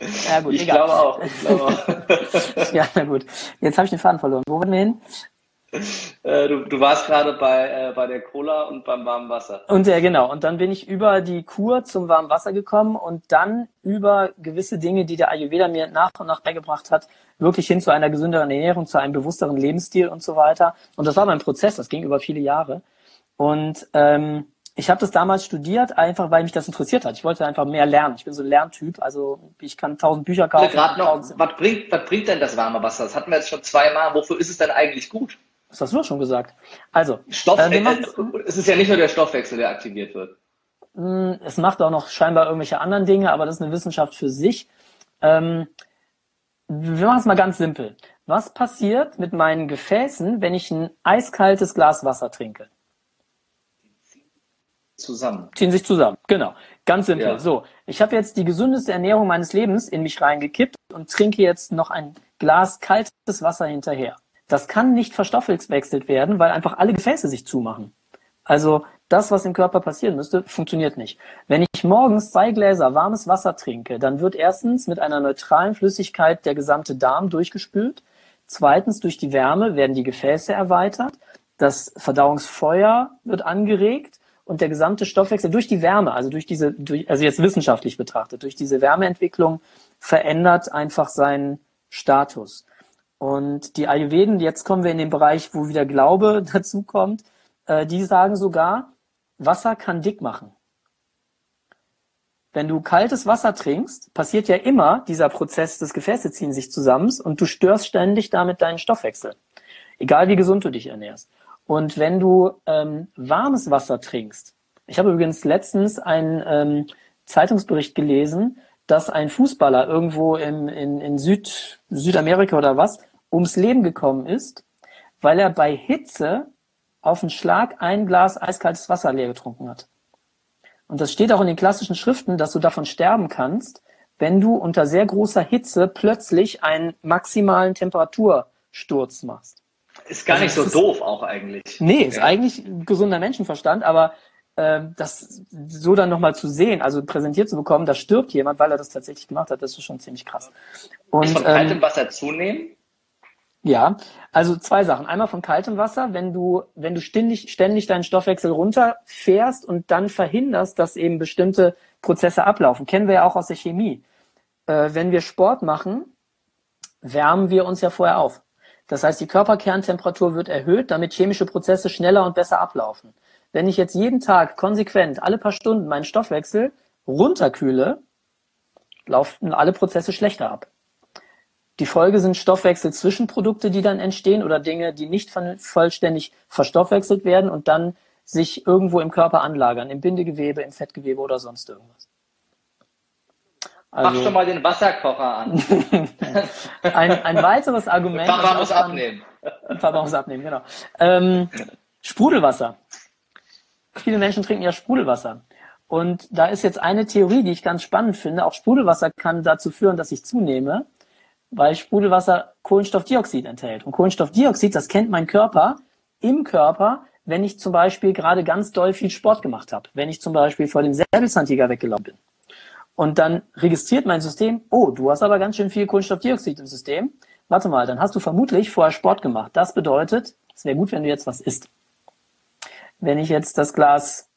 Ja, gut, ich egal. glaube auch. Ich glaube auch. ja, na gut. Jetzt habe ich den Faden verloren. Wo wollen wir hin? Äh, du, du warst gerade bei, äh, bei der Cola und beim warmen Wasser. Und ja, äh, genau. Und dann bin ich über die Kur zum warmen Wasser gekommen und dann über gewisse Dinge, die der Ayurveda mir nach und nach beigebracht hat, wirklich hin zu einer gesünderen Ernährung, zu einem bewussteren Lebensstil und so weiter. Und das war mein Prozess, das ging über viele Jahre. Und ähm, ich habe das damals studiert, einfach weil mich das interessiert hat. Ich wollte einfach mehr lernen. Ich bin so ein Lerntyp, also ich kann tausend Bücher kaufen. Noch, was, bringt, was bringt denn das warme Wasser? Das hatten wir jetzt schon zweimal. Wofür ist es denn eigentlich gut? Das hast du doch schon gesagt. Also, Stoff, äh, es ist ja nicht nur der Stoffwechsel, der aktiviert wird. Hm, es macht auch noch scheinbar irgendwelche anderen Dinge, aber das ist eine Wissenschaft für sich. Ähm, wir machen es mal ganz simpel. Was passiert mit meinen Gefäßen, wenn ich ein eiskaltes Glas Wasser trinke? Zusammen. Ziehen sich zusammen, genau. Ganz simpel. Ja. So, ich habe jetzt die gesündeste Ernährung meines Lebens in mich reingekippt und trinke jetzt noch ein Glas kaltes Wasser hinterher. Das kann nicht verstoffwechselt werden, weil einfach alle Gefäße sich zumachen. Also das, was im Körper passieren müsste, funktioniert nicht. Wenn ich morgens zwei Gläser warmes Wasser trinke, dann wird erstens mit einer neutralen Flüssigkeit der gesamte Darm durchgespült. Zweitens, durch die Wärme werden die Gefäße erweitert. Das Verdauungsfeuer wird angeregt und der gesamte Stoffwechsel durch die Wärme, also durch diese, durch, also jetzt wissenschaftlich betrachtet, durch diese Wärmeentwicklung verändert einfach seinen Status. Und die Ayurveden, jetzt kommen wir in den Bereich, wo wieder Glaube dazu kommt, äh, die sagen sogar, Wasser kann dick machen. Wenn du kaltes Wasser trinkst, passiert ja immer dieser Prozess des Gefäße ziehen sich zusammen und du störst ständig damit deinen Stoffwechsel. Egal wie gesund du dich ernährst. Und wenn du ähm, warmes Wasser trinkst, ich habe übrigens letztens einen ähm, Zeitungsbericht gelesen, dass ein Fußballer irgendwo im, in, in Süd, Südamerika oder was ums Leben gekommen ist, weil er bei Hitze auf den Schlag ein Glas eiskaltes Wasser leer getrunken hat. Und das steht auch in den klassischen Schriften, dass du davon sterben kannst, wenn du unter sehr großer Hitze plötzlich einen maximalen Temperatursturz machst. Ist gar nicht also so doof auch eigentlich. Nee, ist ja. eigentlich gesunder Menschenverstand, aber äh, das so dann nochmal zu sehen, also präsentiert zu bekommen, da stirbt jemand, weil er das tatsächlich gemacht hat, das ist schon ziemlich krass. Und, ist von kaltem ähm, Wasser zunehmen? Ja, also zwei Sachen. Einmal von kaltem Wasser, wenn du, wenn du ständig, ständig deinen Stoffwechsel runterfährst und dann verhinderst, dass eben bestimmte Prozesse ablaufen. Kennen wir ja auch aus der Chemie. Äh, wenn wir Sport machen, wärmen wir uns ja vorher auf. Das heißt, die Körperkerntemperatur wird erhöht, damit chemische Prozesse schneller und besser ablaufen. Wenn ich jetzt jeden Tag konsequent alle paar Stunden meinen Stoffwechsel runterkühle, laufen alle Prozesse schlechter ab. Die Folge sind Stoffwechsel-Zwischenprodukte, die dann entstehen oder Dinge, die nicht vollständig verstoffwechselt werden und dann sich irgendwo im Körper anlagern, im Bindegewebe, im Fettgewebe oder sonst irgendwas. Also, Mach schon mal den Wasserkocher an. ein, ein weiteres Argument. Papa muss abnehmen. Papa muss abnehmen, genau. Ähm, Sprudelwasser. Viele Menschen trinken ja Sprudelwasser. Und da ist jetzt eine Theorie, die ich ganz spannend finde. Auch Sprudelwasser kann dazu führen, dass ich zunehme weil Sprudelwasser Kohlenstoffdioxid enthält. Und Kohlenstoffdioxid, das kennt mein Körper im Körper, wenn ich zum Beispiel gerade ganz doll viel Sport gemacht habe, wenn ich zum Beispiel vor dem Säbelzahntiger weggelaufen bin. Und dann registriert mein System, oh, du hast aber ganz schön viel Kohlenstoffdioxid im System. Warte mal, dann hast du vermutlich vorher Sport gemacht. Das bedeutet, es wäre gut, wenn du jetzt was isst. Wenn ich jetzt das Glas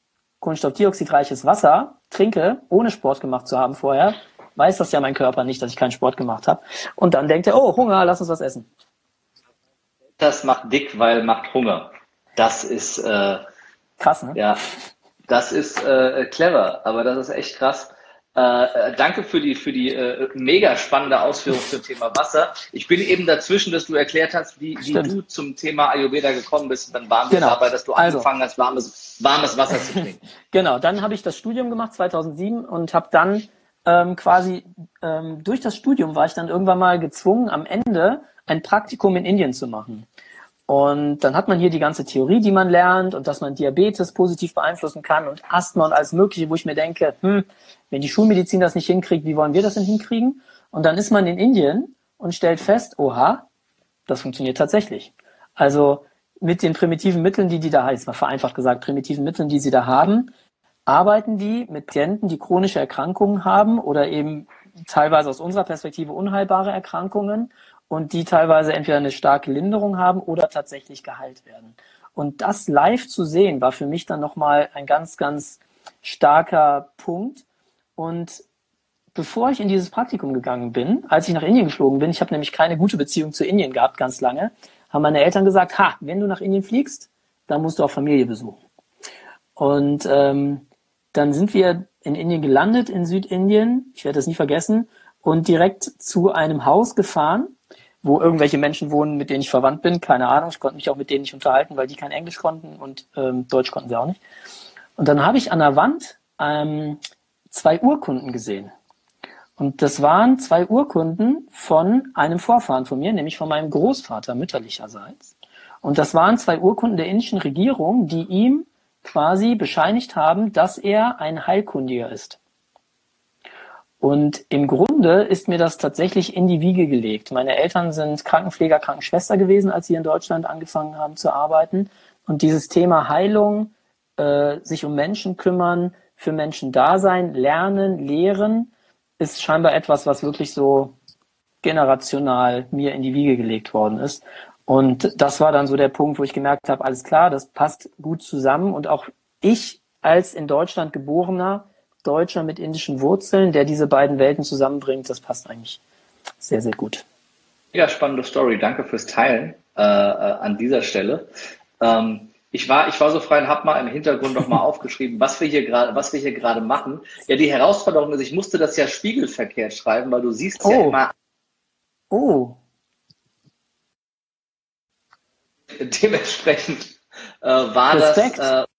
kohlenstoffdioxidreiches Wasser trinke, ohne Sport gemacht zu haben vorher, weiß das ja mein Körper nicht, dass ich keinen Sport gemacht habe. Und dann denkt er, oh, Hunger, lass uns was essen. Das macht dick, weil macht Hunger. Das ist äh, krass, ne? Ja, das ist äh, clever, aber das ist echt krass. Äh, äh, danke für die, für die äh, mega spannende Ausführung zum Thema Wasser. Ich bin eben dazwischen, dass du erklärt hast, wie, wie du zum Thema Ayurveda gekommen bist. Und dann waren wir genau. dabei, dass du also. angefangen hast, warmes, warmes Wasser zu trinken. genau, dann habe ich das Studium gemacht, 2007, und habe dann ähm, quasi ähm, durch das Studium war ich dann irgendwann mal gezwungen, am Ende ein Praktikum in Indien zu machen. Und dann hat man hier die ganze Theorie, die man lernt und dass man Diabetes positiv beeinflussen kann und Asthma und alles Mögliche, wo ich mir denke, hm, wenn die Schulmedizin das nicht hinkriegt, wie wollen wir das denn hinkriegen? Und dann ist man in Indien und stellt fest, oha, das funktioniert tatsächlich. Also mit den primitiven Mitteln, die die da, jetzt mal vereinfacht gesagt, primitiven Mitteln, die sie da haben, arbeiten die mit Patienten, die chronische Erkrankungen haben oder eben teilweise aus unserer Perspektive unheilbare Erkrankungen und die teilweise entweder eine starke Linderung haben oder tatsächlich geheilt werden. Und das live zu sehen, war für mich dann nochmal ein ganz, ganz starker Punkt. Und bevor ich in dieses Praktikum gegangen bin, als ich nach Indien geflogen bin, ich habe nämlich keine gute Beziehung zu Indien gehabt, ganz lange, haben meine Eltern gesagt, ha, wenn du nach Indien fliegst, dann musst du auch Familie besuchen. Und ähm, dann sind wir in Indien gelandet, in Südindien, ich werde das nie vergessen, und direkt zu einem Haus gefahren, wo irgendwelche Menschen wohnen, mit denen ich verwandt bin. Keine Ahnung, ich konnte mich auch mit denen nicht unterhalten, weil die kein Englisch konnten und ähm, Deutsch konnten sie auch nicht. Und dann habe ich an der Wand ähm, zwei Urkunden gesehen. Und das waren zwei Urkunden von einem Vorfahren von mir, nämlich von meinem Großvater mütterlicherseits. Und das waren zwei Urkunden der indischen Regierung, die ihm quasi bescheinigt haben, dass er ein Heilkundiger ist. Und im Grunde ist mir das tatsächlich in die Wiege gelegt. Meine Eltern sind Krankenpfleger, Krankenschwester gewesen, als sie in Deutschland angefangen haben zu arbeiten. Und dieses Thema Heilung äh, sich um Menschen kümmern, für Menschen da sein, lernen, lehren, ist scheinbar etwas, was wirklich so generational mir in die Wiege gelegt worden ist. Und das war dann so der Punkt, wo ich gemerkt habe, alles klar, das passt gut zusammen. Und auch ich als in Deutschland geborener Deutscher mit indischen Wurzeln, der diese beiden Welten zusammenbringt, das passt eigentlich sehr, sehr gut. Ja, spannende Story. Danke fürs Teilen äh, äh, an dieser Stelle. Ähm, ich war, ich war so frei und habe mal im Hintergrund noch mal aufgeschrieben, was wir hier gerade, was wir hier gerade machen. Ja, die Herausforderung ist, ich musste das ja spiegelverkehrt schreiben, weil du siehst oh. ja immer. Oh. Dementsprechend äh, war Respekt. das. Äh,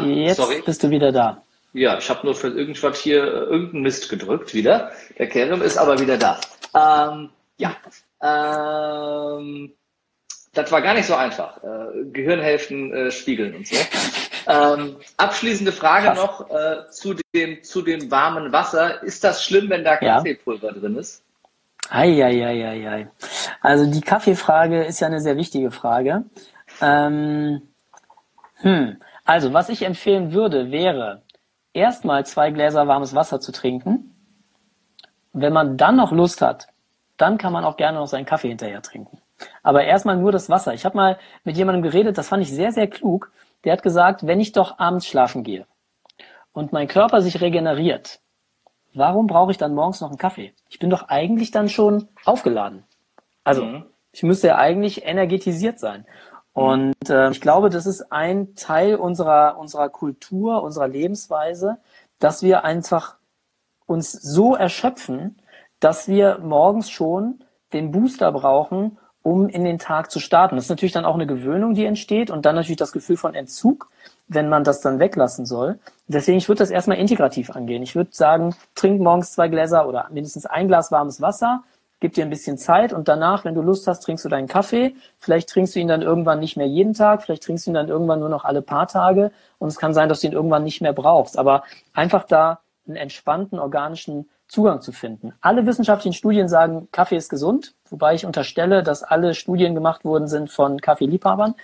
Jetzt sorry. bist du wieder da. Ja, ich habe nur für irgendwas hier äh, irgendeinen Mist gedrückt wieder. Der Kerem ist aber wieder da. Ähm, ja, ähm, das war gar nicht so einfach. Äh, Gehirnhälften äh, spiegeln und so. Ähm, abschließende Frage Krass. noch äh, zu, dem, zu dem warmen Wasser. Ist das schlimm, wenn da Kaffeepulver ja. drin ist? Eieieiei. Also die Kaffeefrage ist ja eine sehr wichtige Frage. Ähm, hm. Also, was ich empfehlen würde, wäre, erstmal zwei Gläser warmes Wasser zu trinken. Wenn man dann noch Lust hat, dann kann man auch gerne noch seinen Kaffee hinterher trinken. Aber erstmal nur das Wasser. Ich habe mal mit jemandem geredet, das fand ich sehr, sehr klug. Der hat gesagt, wenn ich doch abends schlafen gehe und mein Körper sich regeneriert, warum brauche ich dann morgens noch einen Kaffee? Ich bin doch eigentlich dann schon aufgeladen. Also, mhm. ich müsste ja eigentlich energetisiert sein. Und äh, ich glaube, das ist ein Teil unserer, unserer Kultur, unserer Lebensweise, dass wir einfach uns so erschöpfen, dass wir morgens schon den Booster brauchen, um in den Tag zu starten. Das ist natürlich dann auch eine Gewöhnung, die entsteht und dann natürlich das Gefühl von Entzug, wenn man das dann weglassen soll. Deswegen, ich würde das erstmal integrativ angehen. Ich würde sagen, trink morgens zwei Gläser oder mindestens ein Glas warmes Wasser, gib dir ein bisschen Zeit und danach, wenn du Lust hast, trinkst du deinen Kaffee. Vielleicht trinkst du ihn dann irgendwann nicht mehr jeden Tag, vielleicht trinkst du ihn dann irgendwann nur noch alle paar Tage und es kann sein, dass du ihn irgendwann nicht mehr brauchst. Aber einfach da einen entspannten, organischen Zugang zu finden. Alle wissenschaftlichen Studien sagen, Kaffee ist gesund, wobei ich unterstelle, dass alle Studien gemacht worden sind von Kaffeeliebhabern.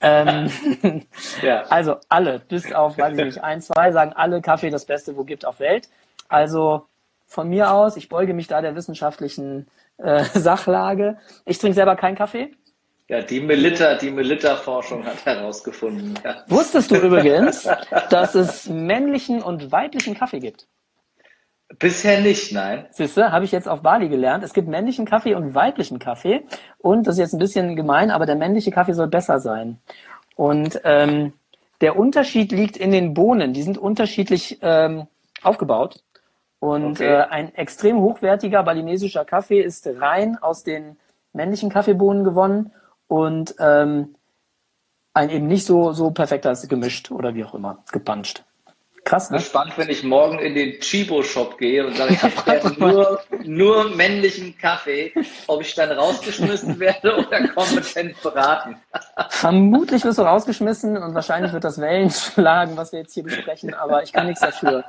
Ähm, ja. Also alle, bis auf, weiß ich nicht, ein, zwei sagen alle Kaffee das Beste, wo gibt auf Welt. Also von mir aus. Ich beuge mich da der wissenschaftlichen äh, Sachlage. Ich trinke selber keinen Kaffee. Ja, die Melitta, die Melitta-Forschung hat herausgefunden. Ja. Wusstest du übrigens, dass es männlichen und weiblichen Kaffee gibt? Bisher nicht, nein. Siehste, habe ich jetzt auf Bali gelernt. Es gibt männlichen Kaffee und weiblichen Kaffee. Und das ist jetzt ein bisschen gemein, aber der männliche Kaffee soll besser sein. Und ähm, der Unterschied liegt in den Bohnen. Die sind unterschiedlich ähm, aufgebaut. Und okay. äh, ein extrem hochwertiger balinesischer Kaffee ist rein aus den männlichen Kaffeebohnen gewonnen und ähm, ein eben nicht so, so perfekter gemischt oder wie auch immer, gepanscht. Krass, ne? Gespannt, wenn ich morgen in den Chibo-Shop gehe und sage, ich habe nur, nur männlichen Kaffee, ob ich dann rausgeschmissen werde oder kompetent beraten. Vermutlich wirst du rausgeschmissen und wahrscheinlich wird das Wellen schlagen, was wir jetzt hier besprechen, aber ich kann nichts dafür.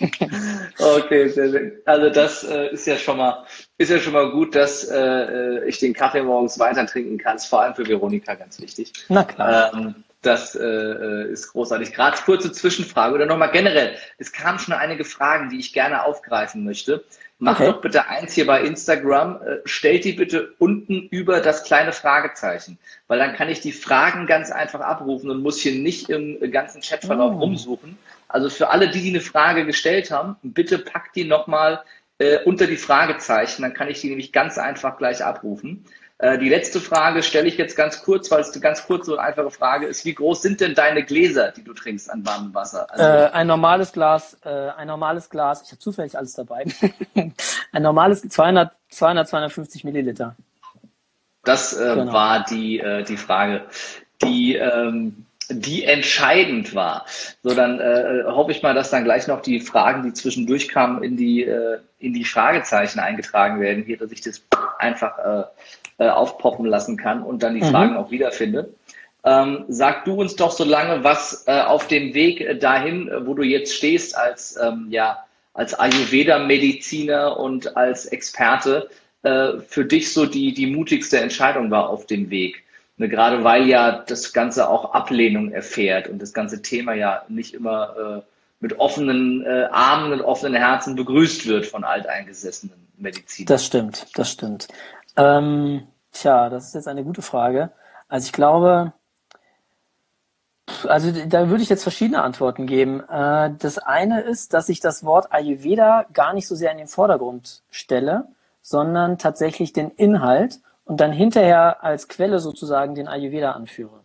okay, sehr, sehr. Also das äh, ist ja schon mal ist ja schon mal gut, dass äh, ich den Kaffee morgens weiter trinken kann. Ist vor allem für Veronika ganz wichtig. Na klar. Ähm, das äh, ist großartig. Gerade kurze Zwischenfrage oder nochmal generell. Es kamen schon einige Fragen, die ich gerne aufgreifen möchte. Mach okay. doch bitte eins hier bei Instagram. Äh, stellt die bitte unten über das kleine Fragezeichen, weil dann kann ich die Fragen ganz einfach abrufen und muss hier nicht im ganzen Chatverlauf oh. rumsuchen. Also für alle, die, die eine Frage gestellt haben, bitte packt die nochmal äh, unter die Fragezeichen. Dann kann ich die nämlich ganz einfach gleich abrufen. Äh, die letzte Frage stelle ich jetzt ganz kurz, weil es eine ganz kurze und einfache Frage ist. Wie groß sind denn deine Gläser, die du trinkst an warmem Wasser? Also, äh, ein normales Glas, äh, ein normales Glas, ich habe zufällig alles dabei. ein normales 200, 200, 250 Milliliter. Das äh, genau. war die, äh, die Frage, die, ähm, die entscheidend war. So, dann äh, hoffe ich mal, dass dann gleich noch die Fragen, die zwischendurch kamen, in die, äh, in die Fragezeichen eingetragen werden, hier, dass ich das einfach äh, äh, aufpoppen lassen kann und dann die mhm. Fragen auch wiederfindet. Ähm, sag du uns doch so lange, was äh, auf dem Weg dahin, wo du jetzt stehst, als, ähm, ja, als Ayurveda-Mediziner und als Experte, äh, für dich so die, die mutigste Entscheidung war auf dem Weg. Ne, gerade weil ja das Ganze auch Ablehnung erfährt und das ganze Thema ja nicht immer äh, mit offenen äh, Armen und offenen Herzen begrüßt wird von alteingesessenen Medizinern. Das stimmt, das stimmt. Ähm, tja, das ist jetzt eine gute Frage. Also ich glaube, also da würde ich jetzt verschiedene Antworten geben. Äh, das eine ist, dass ich das Wort Ayurveda gar nicht so sehr in den Vordergrund stelle, sondern tatsächlich den Inhalt und dann hinterher als Quelle sozusagen den Ayurveda anführe.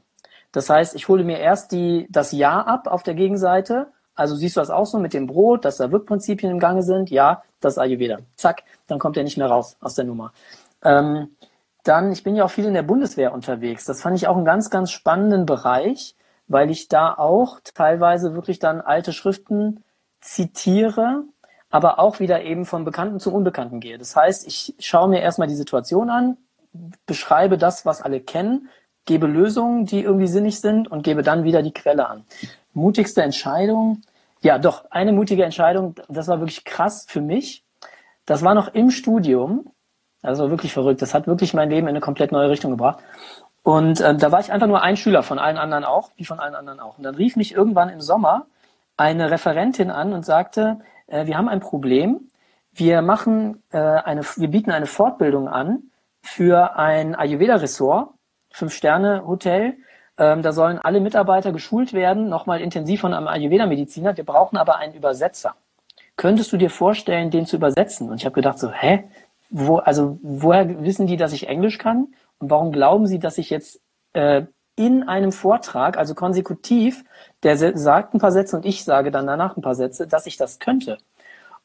Das heißt, ich hole mir erst die, das Ja ab auf der Gegenseite. Also siehst du das auch so mit dem Brot, dass da Wirkprinzipien im Gange sind? Ja, das Ayurveda. Zack, dann kommt er nicht mehr raus aus der Nummer. Ähm, dann, ich bin ja auch viel in der Bundeswehr unterwegs. Das fand ich auch einen ganz, ganz spannenden Bereich, weil ich da auch teilweise wirklich dann alte Schriften zitiere, aber auch wieder eben vom Bekannten zum Unbekannten gehe. Das heißt, ich schaue mir erstmal die Situation an, beschreibe das, was alle kennen, gebe Lösungen, die irgendwie sinnig sind und gebe dann wieder die Quelle an. Mutigste Entscheidung, ja doch, eine mutige Entscheidung, das war wirklich krass für mich. Das war noch im Studium, das war wirklich verrückt, das hat wirklich mein Leben in eine komplett neue Richtung gebracht. Und äh, da war ich einfach nur ein Schüler von allen anderen auch, wie von allen anderen auch. Und dann rief mich irgendwann im Sommer eine Referentin an und sagte, äh, wir haben ein Problem. Wir machen äh, eine, wir bieten eine Fortbildung an für ein Ayurveda-Ressort, Fünf-Sterne-Hotel. Ähm, da sollen alle Mitarbeiter geschult werden, nochmal intensiv von einem Ayurveda-Mediziner. Wir brauchen aber einen Übersetzer. Könntest du dir vorstellen, den zu übersetzen? Und ich habe gedacht so, hä? Wo, also woher wissen die, dass ich Englisch kann? Und warum glauben Sie, dass ich jetzt äh, in einem Vortrag, also konsekutiv, der sagt ein paar Sätze und ich sage dann danach ein paar Sätze, dass ich das könnte?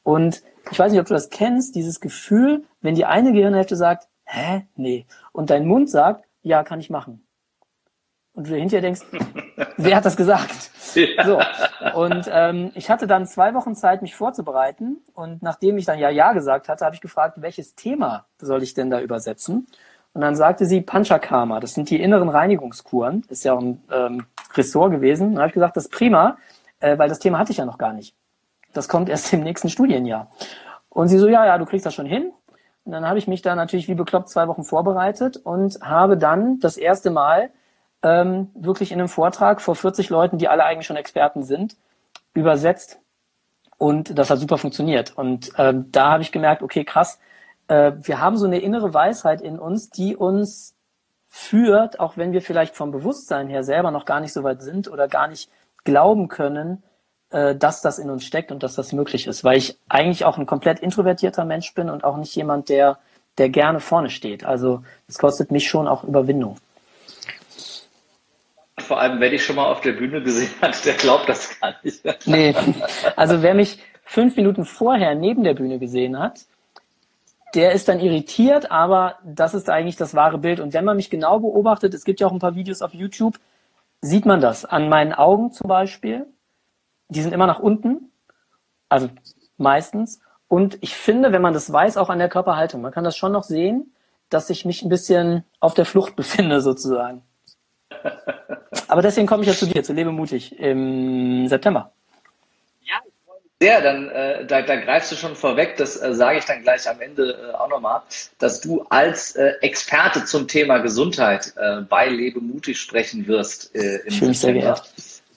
Und ich weiß nicht, ob du das kennst, dieses Gefühl, wenn die eine Gehirnhälfte sagt, hä, nee, und dein Mund sagt, ja, kann ich machen. Und du hinterher denkst, wer hat das gesagt? So. Und ähm, ich hatte dann zwei Wochen Zeit, mich vorzubereiten. Und nachdem ich dann ja Ja gesagt hatte, habe ich gefragt, welches Thema soll ich denn da übersetzen? Und dann sagte sie Panchakarma, das sind die inneren Reinigungskuren, ist ja auch ein ähm, Ressort gewesen. Und dann habe ich gesagt, das ist prima, äh, weil das Thema hatte ich ja noch gar nicht. Das kommt erst im nächsten Studienjahr. Und sie so, ja, ja, du kriegst das schon hin. Und dann habe ich mich da natürlich wie bekloppt zwei Wochen vorbereitet und habe dann das erste Mal ähm, wirklich in einem Vortrag vor 40 Leuten, die alle eigentlich schon Experten sind, übersetzt. Und das hat super funktioniert. Und ähm, da habe ich gemerkt, okay, krass, äh, wir haben so eine innere Weisheit in uns, die uns führt, auch wenn wir vielleicht vom Bewusstsein her selber noch gar nicht so weit sind oder gar nicht glauben können, äh, dass das in uns steckt und dass das möglich ist, weil ich eigentlich auch ein komplett introvertierter Mensch bin und auch nicht jemand, der, der gerne vorne steht. Also es kostet mich schon auch Überwindung. Vor allem, wenn ich schon mal auf der Bühne gesehen hat, der glaubt das gar nicht. nee, also wer mich fünf Minuten vorher neben der Bühne gesehen hat, der ist dann irritiert, aber das ist eigentlich das wahre Bild. Und wenn man mich genau beobachtet, es gibt ja auch ein paar Videos auf YouTube, sieht man das. An meinen Augen zum Beispiel. Die sind immer nach unten. Also meistens. Und ich finde, wenn man das weiß, auch an der Körperhaltung. Man kann das schon noch sehen, dass ich mich ein bisschen auf der Flucht befinde, sozusagen. Aber deswegen komme ich ja zu dir, zu Lebe mutig im September sehr, dann äh, da, da greifst du schon vorweg, das äh, sage ich dann gleich am Ende äh, auch nochmal, dass du als äh, Experte zum Thema Gesundheit äh, bei Lebe mutig sprechen wirst äh, im Schön, September.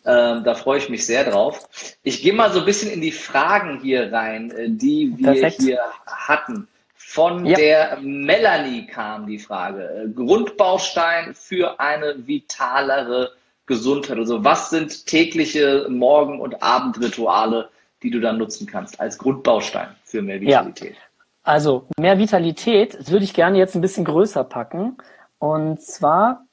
Ähm, da freue ich mich sehr drauf. Ich gehe mal so ein bisschen in die Fragen hier rein, äh, die wir Perfekt. hier hatten. Von ja. der Melanie kam die Frage. Grundbaustein für eine vitalere Gesundheit. Also was sind tägliche Morgen- und Abendrituale, die du dann nutzen kannst als Grundbaustein für mehr Vitalität? Ja. Also mehr Vitalität das würde ich gerne jetzt ein bisschen größer packen. Und zwar,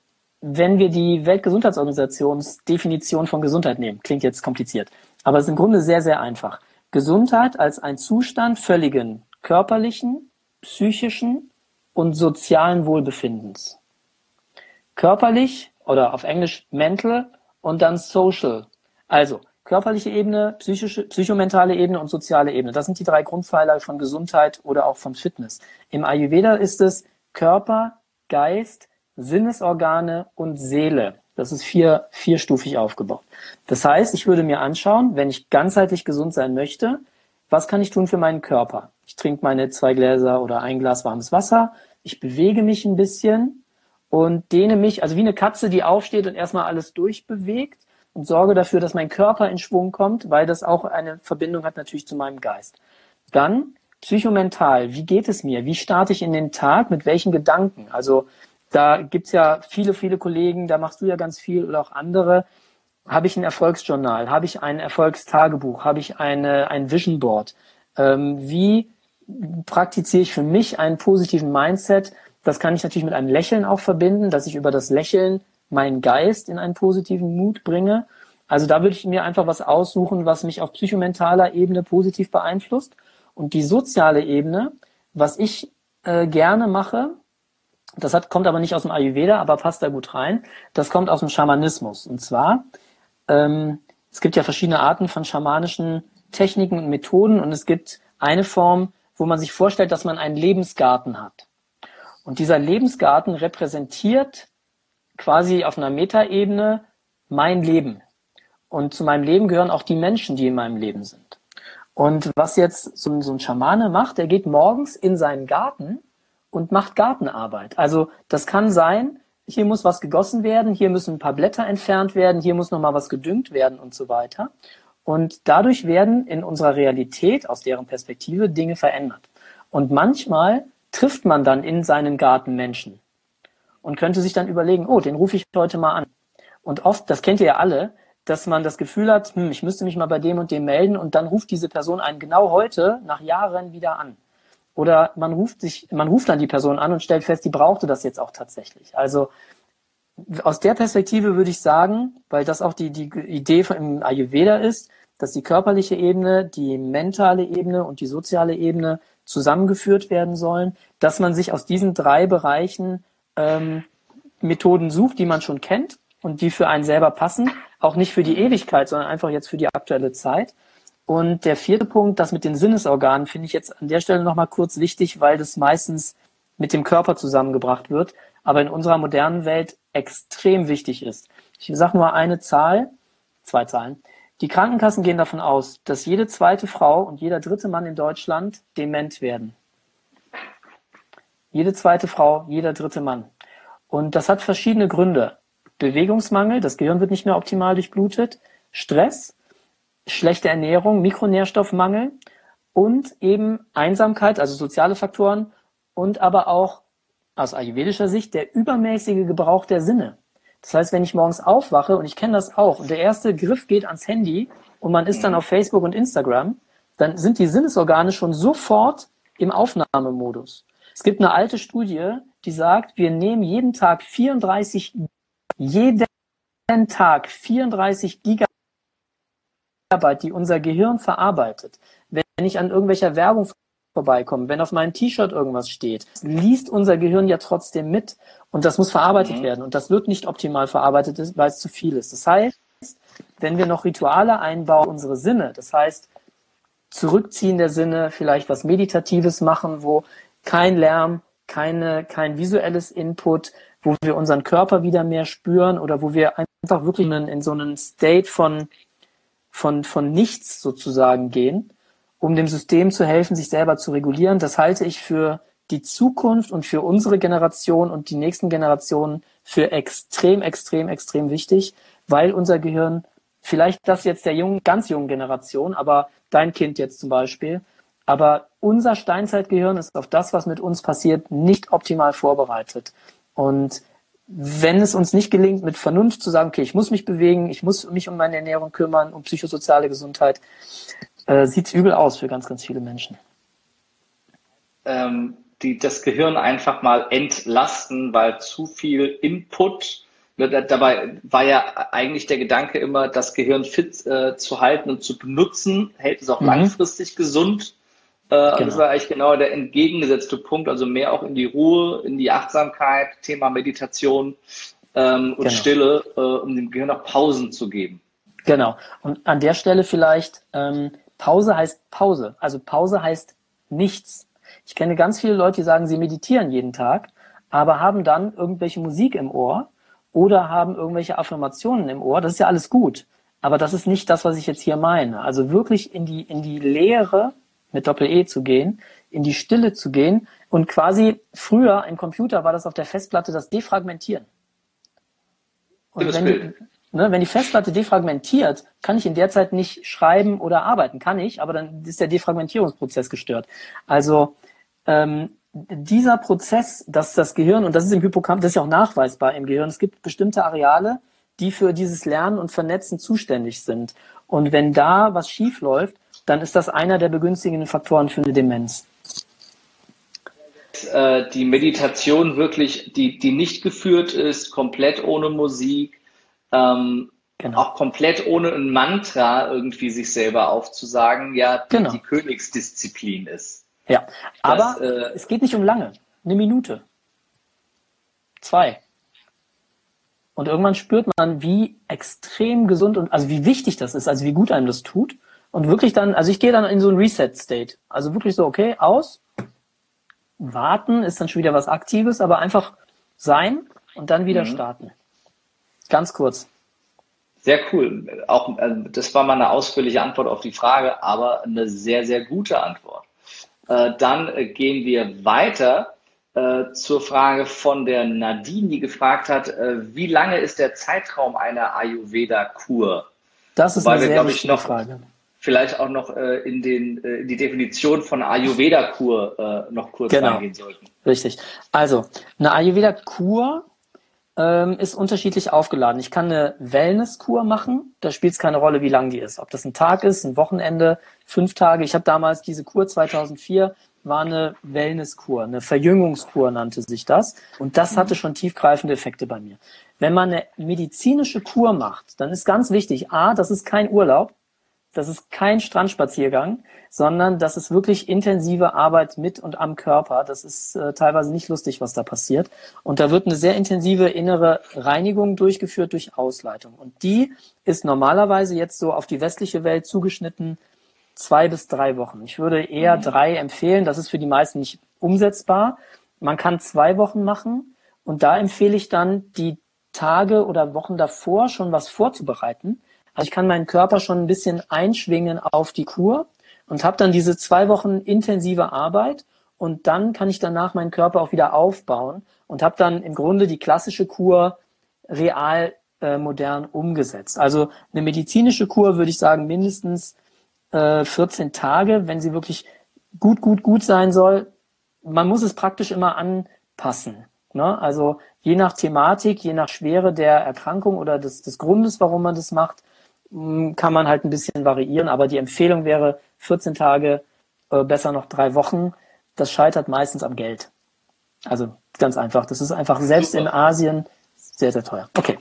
wenn wir die Weltgesundheitsorganisationsdefinition von Gesundheit nehmen, klingt jetzt kompliziert, aber es ist im Grunde sehr, sehr einfach. Gesundheit als ein Zustand völligen körperlichen, psychischen und sozialen Wohlbefindens. Körperlich oder auf Englisch mental und dann social. Also körperliche Ebene, psychische, psychomentale Ebene und soziale Ebene. Das sind die drei Grundpfeiler von Gesundheit oder auch von Fitness. Im Ayurveda ist es Körper, Geist, Sinnesorgane und Seele. Das ist vier, vierstufig aufgebaut. Das heißt, ich würde mir anschauen, wenn ich ganzheitlich gesund sein möchte, was kann ich tun für meinen Körper? Ich trinke meine zwei Gläser oder ein Glas warmes Wasser, ich bewege mich ein bisschen und dehne mich, also wie eine Katze, die aufsteht und erstmal alles durchbewegt und sorge dafür, dass mein Körper in Schwung kommt, weil das auch eine Verbindung hat natürlich zu meinem Geist. Dann psychomental, wie geht es mir? Wie starte ich in den Tag? Mit welchen Gedanken? Also da gibt's ja viele, viele Kollegen, da machst du ja ganz viel oder auch andere. Habe ich ein Erfolgsjournal? Habe ich ein Erfolgstagebuch? Habe ich eine, ein Vision Board? Ähm, wie praktiziere ich für mich einen positiven Mindset? Das kann ich natürlich mit einem Lächeln auch verbinden, dass ich über das Lächeln meinen Geist in einen positiven Mut bringe. Also da würde ich mir einfach was aussuchen, was mich auf psychomentaler Ebene positiv beeinflusst. Und die soziale Ebene, was ich äh, gerne mache, das hat, kommt aber nicht aus dem Ayurveda, aber passt da gut rein. Das kommt aus dem Schamanismus. Und zwar, ähm, es gibt ja verschiedene Arten von schamanischen Techniken und Methoden und es gibt eine Form, wo man sich vorstellt, dass man einen Lebensgarten hat. Und dieser Lebensgarten repräsentiert quasi auf einer Metaebene mein Leben. Und zu meinem Leben gehören auch die Menschen, die in meinem Leben sind. Und was jetzt so, ein Schamane macht, der geht morgens in seinen Garten und macht Gartenarbeit. Also das kann sein, hier muss was gegossen werden, hier müssen ein paar Blätter entfernt werden, hier muss nochmal was gedüngt werden und so weiter. Und dadurch werden in unserer Realität, aus deren Perspektive, Dinge verändert. Und manchmal trifft man dann in seinen Garten Menschen und könnte sich dann überlegen, oh, den rufe ich heute mal an. Und oft, das kennt ihr ja alle, dass man das Gefühl hat, hm, ich müsste mich mal bei dem und dem melden und dann ruft diese Person einen genau heute nach Jahren wieder an. Oder man ruft sich, man ruft dann die Person an und stellt fest, die brauchte das jetzt auch tatsächlich. Also aus der Perspektive würde ich sagen, weil das auch die, die Idee im Ayurveda ist, dass die körperliche Ebene, die mentale Ebene und die soziale Ebene zusammengeführt werden sollen, dass man sich aus diesen drei Bereichen ähm, Methoden sucht, die man schon kennt und die für einen selber passen, auch nicht für die Ewigkeit, sondern einfach jetzt für die aktuelle Zeit. Und der vierte Punkt, das mit den Sinnesorganen, finde ich jetzt an der Stelle nochmal kurz wichtig, weil das meistens mit dem Körper zusammengebracht wird, aber in unserer modernen Welt extrem wichtig ist. Ich sage nur eine Zahl, zwei Zahlen. Die Krankenkassen gehen davon aus, dass jede zweite Frau und jeder dritte Mann in Deutschland dement werden. Jede zweite Frau, jeder dritte Mann. Und das hat verschiedene Gründe. Bewegungsmangel, das Gehirn wird nicht mehr optimal durchblutet, Stress, schlechte Ernährung, Mikronährstoffmangel und eben Einsamkeit, also soziale Faktoren und aber auch aus ayurvedischer Sicht der übermäßige Gebrauch der Sinne. Das heißt, wenn ich morgens aufwache und ich kenne das auch und der erste Griff geht ans Handy und man ist dann auf Facebook und Instagram, dann sind die Sinnesorgane schon sofort im Aufnahmemodus. Es gibt eine alte Studie, die sagt, wir nehmen jeden Tag 34, jeden Tag 34 Gigabyte Arbeit, die unser Gehirn verarbeitet, wenn ich an irgendwelcher Werbung vorbeikomme, wenn auf meinem T-Shirt irgendwas steht, liest unser Gehirn ja trotzdem mit und das muss verarbeitet mhm. werden und das wird nicht optimal verarbeitet, weil es zu viel ist. Das heißt, wenn wir noch Rituale einbauen, unsere Sinne, das heißt, zurückziehen der Sinne, vielleicht was Meditatives machen, wo kein Lärm, keine, kein visuelles Input, wo wir unseren Körper wieder mehr spüren oder wo wir einfach wirklich in, in so einen State von von, von nichts sozusagen gehen, um dem System zu helfen, sich selber zu regulieren. Das halte ich für die Zukunft und für unsere Generation und die nächsten Generationen für extrem, extrem, extrem wichtig, weil unser Gehirn, vielleicht das jetzt der jungen, ganz jungen Generation, aber dein Kind jetzt zum Beispiel, aber unser Steinzeitgehirn ist auf das, was mit uns passiert, nicht optimal vorbereitet. Und wenn es uns nicht gelingt, mit Vernunft zu sagen, okay, ich muss mich bewegen, ich muss mich um meine Ernährung kümmern, um psychosoziale Gesundheit, äh, sieht es übel aus für ganz, ganz viele Menschen. Ähm, die, das Gehirn einfach mal entlasten, weil zu viel Input, ne, dabei war ja eigentlich der Gedanke immer, das Gehirn fit äh, zu halten und zu benutzen, hält es auch mhm. langfristig gesund. Äh, genau. Das war eigentlich genau der entgegengesetzte Punkt, also mehr auch in die Ruhe, in die Achtsamkeit, Thema Meditation ähm, und genau. Stille, äh, um dem Gehirn auch Pausen zu geben. Genau. Und an der Stelle vielleicht, ähm, Pause heißt Pause. Also Pause heißt nichts. Ich kenne ganz viele Leute, die sagen, sie meditieren jeden Tag. aber haben dann irgendwelche Musik im Ohr oder haben irgendwelche Affirmationen im Ohr. Das ist ja alles gut. Aber das ist nicht das, was ich jetzt hier meine. Also wirklich in die, in die Leere mit Doppel-E zu gehen, in die Stille zu gehen und quasi früher im Computer war das auf der Festplatte das Defragmentieren. Und wenn die, ne, wenn die Festplatte defragmentiert, kann ich in der Zeit nicht schreiben oder arbeiten. Kann ich, aber dann ist der Defragmentierungsprozess gestört. Also ähm, dieser Prozess, dass das Gehirn, und das ist im Hippocampus, das ist ja auch nachweisbar im Gehirn, es gibt bestimmte Areale, die für dieses Lernen und Vernetzen zuständig sind. Und wenn da was schief läuft, dann ist das einer der begünstigenden Faktoren für eine Demenz. Äh, die Meditation wirklich, die, die nicht geführt ist, komplett ohne Musik, ähm, genau. auch komplett ohne ein Mantra irgendwie sich selber aufzusagen, ja, die, genau. die Königsdisziplin ist. Ja, aber das, äh, es geht nicht um lange. Eine Minute. Zwei. Und irgendwann spürt man, wie extrem gesund und also wie wichtig das ist, also wie gut einem das tut. Und wirklich dann, also ich gehe dann in so ein Reset-State. Also wirklich so, okay, aus, warten ist dann schon wieder was Aktives, aber einfach sein und dann wieder mhm. starten. Ganz kurz. Sehr cool. Auch also das war mal eine ausführliche Antwort auf die Frage, aber eine sehr, sehr gute Antwort. Äh, dann äh, gehen wir weiter äh, zur Frage von der Nadine, die gefragt hat, äh, wie lange ist der Zeitraum einer Ayurveda-Kur? Das ist Wobei eine sehr wir, ich, noch, Frage. Vielleicht auch noch äh, in, den, in die Definition von Ayurveda-Kur noch kurz genau. reingehen sollten. Richtig. Also, eine Ayurveda-Kur ähm, ist unterschiedlich aufgeladen. Ich kann eine Wellness-Kur machen, da spielt es keine Rolle, wie lang die ist. Ob das ein Tag ist, ein Wochenende, fünf Tage. Ich habe damals diese Kur 2004 war eine Wellnesskur, eine Verjüngungskur nannte sich das. Und das hatte schon tiefgreifende Effekte bei mir. Wenn man eine medizinische Kur macht, dann ist ganz wichtig, a, das ist kein Urlaub, das ist kein Strandspaziergang, sondern das ist wirklich intensive Arbeit mit und am Körper. Das ist äh, teilweise nicht lustig, was da passiert. Und da wird eine sehr intensive innere Reinigung durchgeführt durch Ausleitung. Und die ist normalerweise jetzt so auf die westliche Welt zugeschnitten zwei bis drei Wochen. Ich würde eher mhm. drei empfehlen. Das ist für die meisten nicht umsetzbar. Man kann zwei Wochen machen und da empfehle ich dann, die Tage oder Wochen davor schon was vorzubereiten. Also ich kann meinen Körper schon ein bisschen einschwingen auf die Kur und habe dann diese zwei Wochen intensive Arbeit und dann kann ich danach meinen Körper auch wieder aufbauen und habe dann im Grunde die klassische Kur real äh, modern umgesetzt. Also eine medizinische Kur würde ich sagen mindestens äh, 14 Tage, wenn sie wirklich gut, gut, gut sein soll. Man muss es praktisch immer anpassen. Ne? Also je nach Thematik, je nach Schwere der Erkrankung oder des, des Grundes, warum man das macht, kann man halt ein bisschen variieren. Aber die Empfehlung wäre 14 Tage, äh, besser noch drei Wochen. Das scheitert meistens am Geld. Also ganz einfach. Das ist einfach selbst Super. in Asien sehr, sehr teuer. Okay.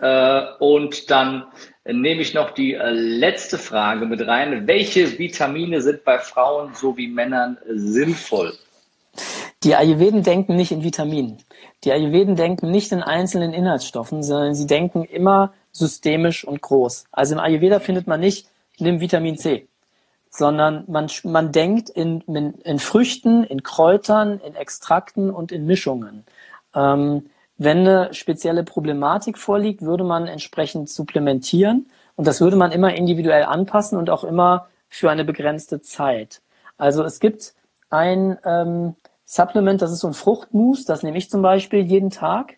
Äh, und dann nehme ich noch die äh, letzte Frage mit rein. Welche Vitamine sind bei Frauen sowie Männern sinnvoll? Die Ayurveden denken nicht in Vitaminen. Die Ayurveden denken nicht in einzelnen Inhaltsstoffen, sondern sie denken immer systemisch und groß. Also im Ayurveda findet man nicht, nimm Vitamin C, sondern man, man denkt in, in, in Früchten, in Kräutern, in Extrakten und in Mischungen. Ähm, wenn eine spezielle Problematik vorliegt, würde man entsprechend supplementieren und das würde man immer individuell anpassen und auch immer für eine begrenzte Zeit. Also es gibt ein ähm, Supplement, das ist so ein Fruchtmus, das nehme ich zum Beispiel jeden Tag.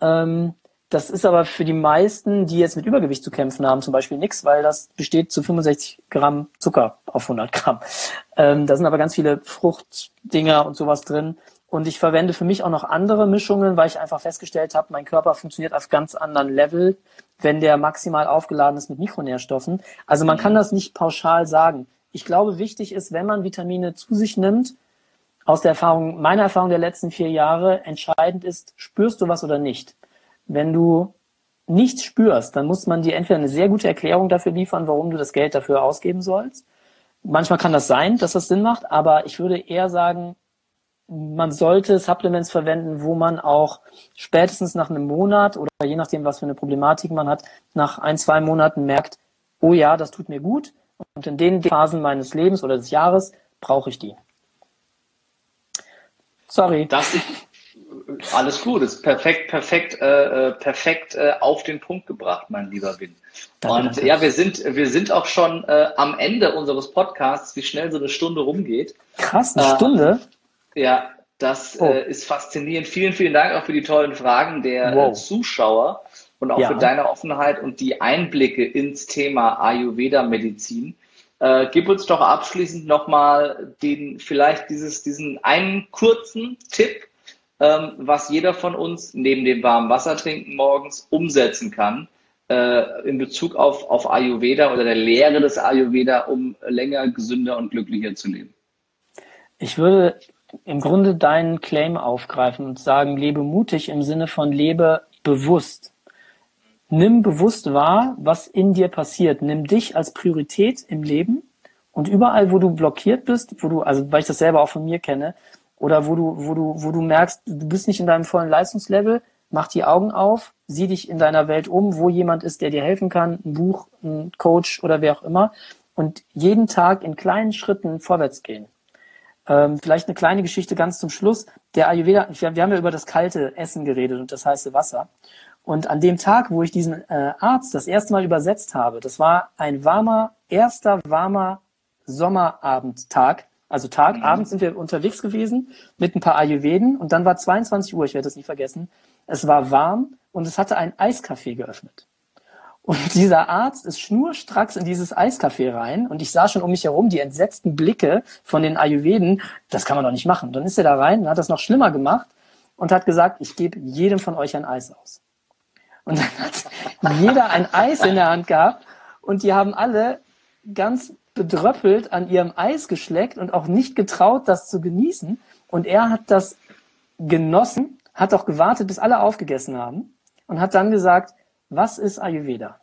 Ähm, das ist aber für die meisten, die jetzt mit Übergewicht zu kämpfen haben, zum Beispiel nichts, weil das besteht zu 65 Gramm Zucker auf 100 Gramm. Ähm, da sind aber ganz viele Fruchtdinger und sowas drin. Und ich verwende für mich auch noch andere Mischungen, weil ich einfach festgestellt habe, mein Körper funktioniert auf ganz anderen Level, wenn der maximal aufgeladen ist mit Mikronährstoffen. Also man kann mhm. das nicht pauschal sagen. Ich glaube, wichtig ist, wenn man Vitamine zu sich nimmt, aus der Erfahrung, meiner Erfahrung der letzten vier Jahre, entscheidend ist, spürst du was oder nicht. Wenn du nichts spürst, dann muss man dir entweder eine sehr gute Erklärung dafür liefern, warum du das Geld dafür ausgeben sollst. Manchmal kann das sein, dass das Sinn macht, aber ich würde eher sagen, man sollte Supplements verwenden, wo man auch spätestens nach einem Monat oder je nachdem, was für eine Problematik man hat, nach ein, zwei Monaten merkt, oh ja, das tut mir gut und in den Phasen meines Lebens oder des Jahres brauche ich die. Sorry. Das, alles gut, ist perfekt, perfekt, äh, äh, perfekt äh, auf den Punkt gebracht, mein lieber Win. Und ja, wir sind, wir sind auch schon äh, am Ende unseres Podcasts, wie schnell so eine Stunde rumgeht. Krass, eine äh, Stunde? Ja, das oh. ist faszinierend. Vielen, vielen Dank auch für die tollen Fragen der wow. Zuschauer und auch ja. für deine Offenheit und die Einblicke ins Thema Ayurveda-Medizin. Äh, gib uns doch abschließend nochmal den, vielleicht dieses, diesen einen kurzen Tipp, ähm, was jeder von uns neben dem warmen Wasser trinken morgens umsetzen kann äh, in Bezug auf, auf Ayurveda oder der Lehre des Ayurveda, um länger, gesünder und glücklicher zu leben. Ich würde im Grunde deinen Claim aufgreifen und sagen, lebe mutig im Sinne von lebe bewusst. Nimm bewusst wahr, was in dir passiert. Nimm dich als Priorität im Leben und überall, wo du blockiert bist, wo du, also weil ich das selber auch von mir kenne, oder wo du, wo du, wo du merkst, du bist nicht in deinem vollen Leistungslevel, mach die Augen auf, sieh dich in deiner Welt um, wo jemand ist, der dir helfen kann, ein Buch, ein Coach oder wer auch immer, und jeden Tag in kleinen Schritten vorwärts gehen. Ähm, vielleicht eine kleine Geschichte ganz zum Schluss. Der Ayurveda, wir, wir haben ja über das kalte Essen geredet und das heiße Wasser. Und an dem Tag, wo ich diesen äh, Arzt das erste Mal übersetzt habe, das war ein warmer, erster warmer Sommerabendtag. Also Tag, mhm. abends sind wir unterwegs gewesen mit ein paar Ayurveden und dann war 22 Uhr, ich werde das nicht vergessen. Es war warm und es hatte ein Eiscafé geöffnet. Und dieser Arzt ist schnurstracks in dieses Eiscafé rein und ich sah schon um mich herum die entsetzten Blicke von den Ayurveden. Das kann man doch nicht machen. Dann ist er da rein und hat das noch schlimmer gemacht und hat gesagt, ich gebe jedem von euch ein Eis aus. Und dann hat jeder ein Eis in der Hand gehabt und die haben alle ganz bedröppelt an ihrem Eis geschleckt und auch nicht getraut, das zu genießen. Und er hat das genossen, hat auch gewartet, bis alle aufgegessen haben und hat dann gesagt, was ist Ayurveda?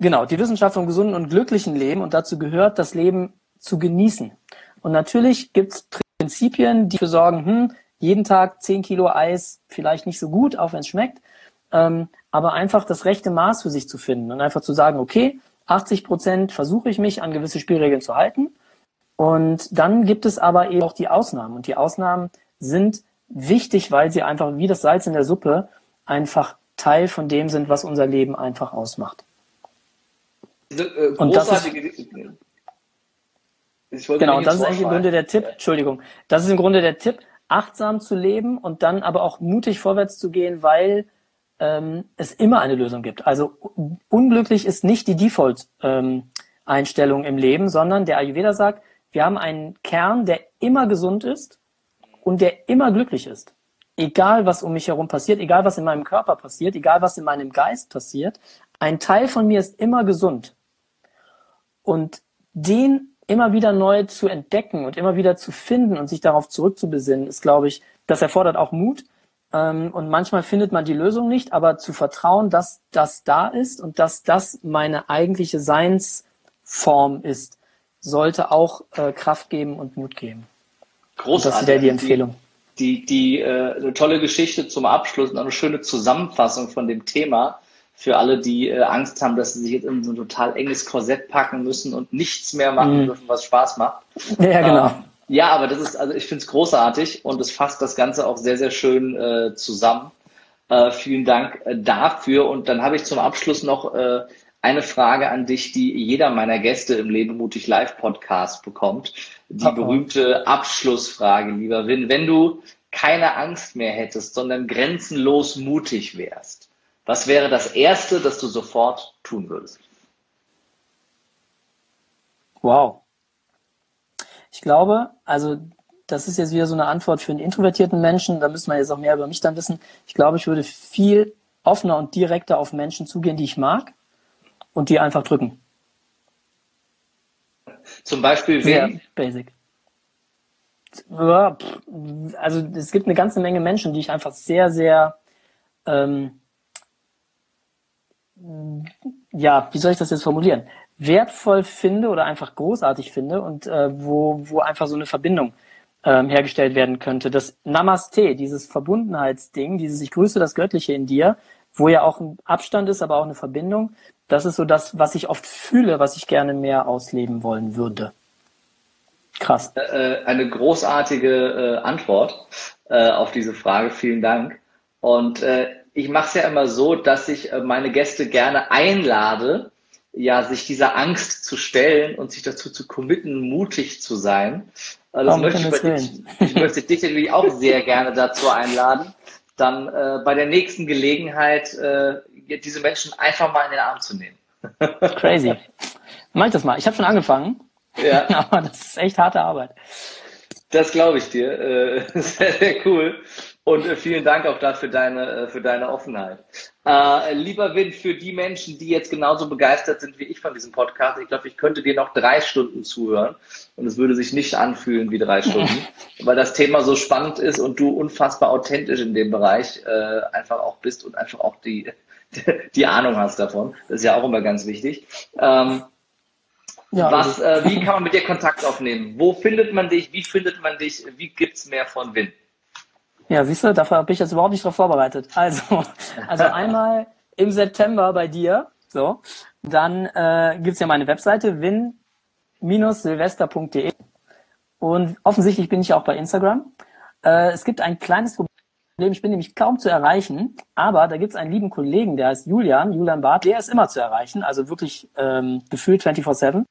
Genau, die Wissenschaft vom gesunden und glücklichen Leben und dazu gehört, das Leben zu genießen. Und natürlich gibt es Prinzipien, die dafür sorgen, hm, jeden Tag 10 Kilo Eis vielleicht nicht so gut, auch wenn es schmeckt. Ähm, aber einfach das rechte Maß für sich zu finden und einfach zu sagen, okay, 80 Prozent versuche ich mich an gewisse Spielregeln zu halten. Und dann gibt es aber eben auch die Ausnahmen. Und die Ausnahmen sind wichtig, weil sie einfach wie das Salz in der Suppe einfach Teil von dem sind, was unser Leben einfach ausmacht. Äh, und das ist, genau, das ist eigentlich im Grunde der Tipp, Entschuldigung, das ist im Grunde der Tipp, achtsam zu leben und dann aber auch mutig vorwärts zu gehen, weil ähm, es immer eine Lösung gibt. Also unglücklich ist nicht die Default-Einstellung ähm, im Leben, sondern der Ayurveda sagt, wir haben einen Kern, der immer gesund ist und der immer glücklich ist. Egal, was um mich herum passiert, egal, was in meinem Körper passiert, egal, was in meinem Geist passiert, ein Teil von mir ist immer gesund. Und den immer wieder neu zu entdecken und immer wieder zu finden und sich darauf zurückzubesinnen, ist, glaube ich, das erfordert auch Mut, und manchmal findet man die Lösung nicht, aber zu vertrauen, dass das da ist und dass das meine eigentliche Seinsform ist, sollte auch äh, Kraft geben und Mut geben. Großartig. das wäre die Empfehlung. Die, die, die äh, eine tolle Geschichte zum Abschluss und eine schöne Zusammenfassung von dem Thema für alle, die äh, Angst haben, dass sie sich jetzt in so ein total enges Korsett packen müssen und nichts mehr machen mm. dürfen, was Spaß macht. Ja, genau. Ähm, ja, aber das ist, also ich finde es großartig und es fasst das Ganze auch sehr, sehr schön äh, zusammen. Äh, vielen Dank äh, dafür. Und dann habe ich zum Abschluss noch äh, eine Frage an dich, die jeder meiner Gäste im Leben mutig Live Podcast bekommt. Die oh. berühmte Abschlussfrage, lieber Win. Wenn du keine Angst mehr hättest, sondern grenzenlos mutig wärst, was wäre das Erste, das du sofort tun würdest? Wow. Ich glaube, also das ist jetzt wieder so eine Antwort für einen introvertierten Menschen, da müssen wir jetzt auch mehr über mich dann wissen. Ich glaube, ich würde viel offener und direkter auf Menschen zugehen, die ich mag und die einfach drücken. Zum Beispiel? Sehr basic. Ja, also es gibt eine ganze Menge Menschen, die ich einfach sehr, sehr ähm, ja, wie soll ich das jetzt formulieren? Wertvoll finde oder einfach großartig finde und äh, wo, wo einfach so eine Verbindung ähm, hergestellt werden könnte. Das Namaste, dieses Verbundenheitsding, dieses Ich grüße das Göttliche in dir, wo ja auch ein Abstand ist, aber auch eine Verbindung, das ist so das, was ich oft fühle, was ich gerne mehr ausleben wollen würde. Krass. Äh, eine großartige äh, Antwort äh, auf diese Frage. Vielen Dank. Und äh, ich mache es ja immer so, dass ich äh, meine Gäste gerne einlade, ja, sich dieser Angst zu stellen und sich dazu zu committen, mutig zu sein. Äh, das möchte ich, dich, ich möchte dich natürlich auch sehr gerne dazu einladen, dann äh, bei der nächsten Gelegenheit äh, diese Menschen einfach mal in den Arm zu nehmen. Crazy. Mach ich das mal. Ich habe schon angefangen. Ja. Aber das ist echt harte Arbeit. Das glaube ich dir. Äh, sehr, sehr cool. Und äh, vielen Dank auch dafür deine, äh, für deine Offenheit. Äh, lieber Win, für die Menschen, die jetzt genauso begeistert sind wie ich von diesem Podcast, ich glaube, ich könnte dir noch drei Stunden zuhören und es würde sich nicht anfühlen wie drei Stunden, weil das Thema so spannend ist und du unfassbar authentisch in dem Bereich äh, einfach auch bist und einfach auch die, die Ahnung hast davon. Das ist ja auch immer ganz wichtig. Ähm, ja, was, also. äh, wie kann man mit dir Kontakt aufnehmen? Wo findet man dich? Wie findet man dich? Wie gibt's mehr von Win? Ja, siehst du, dafür habe ich jetzt überhaupt nicht drauf vorbereitet. Also, also einmal im September bei dir, so, dann äh, gibt ja meine Webseite win-silvester.de und offensichtlich bin ich auch bei Instagram. Äh, es gibt ein kleines Problem, ich bin nämlich kaum zu erreichen, aber da gibt es einen lieben Kollegen, der heißt Julian, Julian Barth, der ist immer zu erreichen, also wirklich ähm, gefühlt 24-7.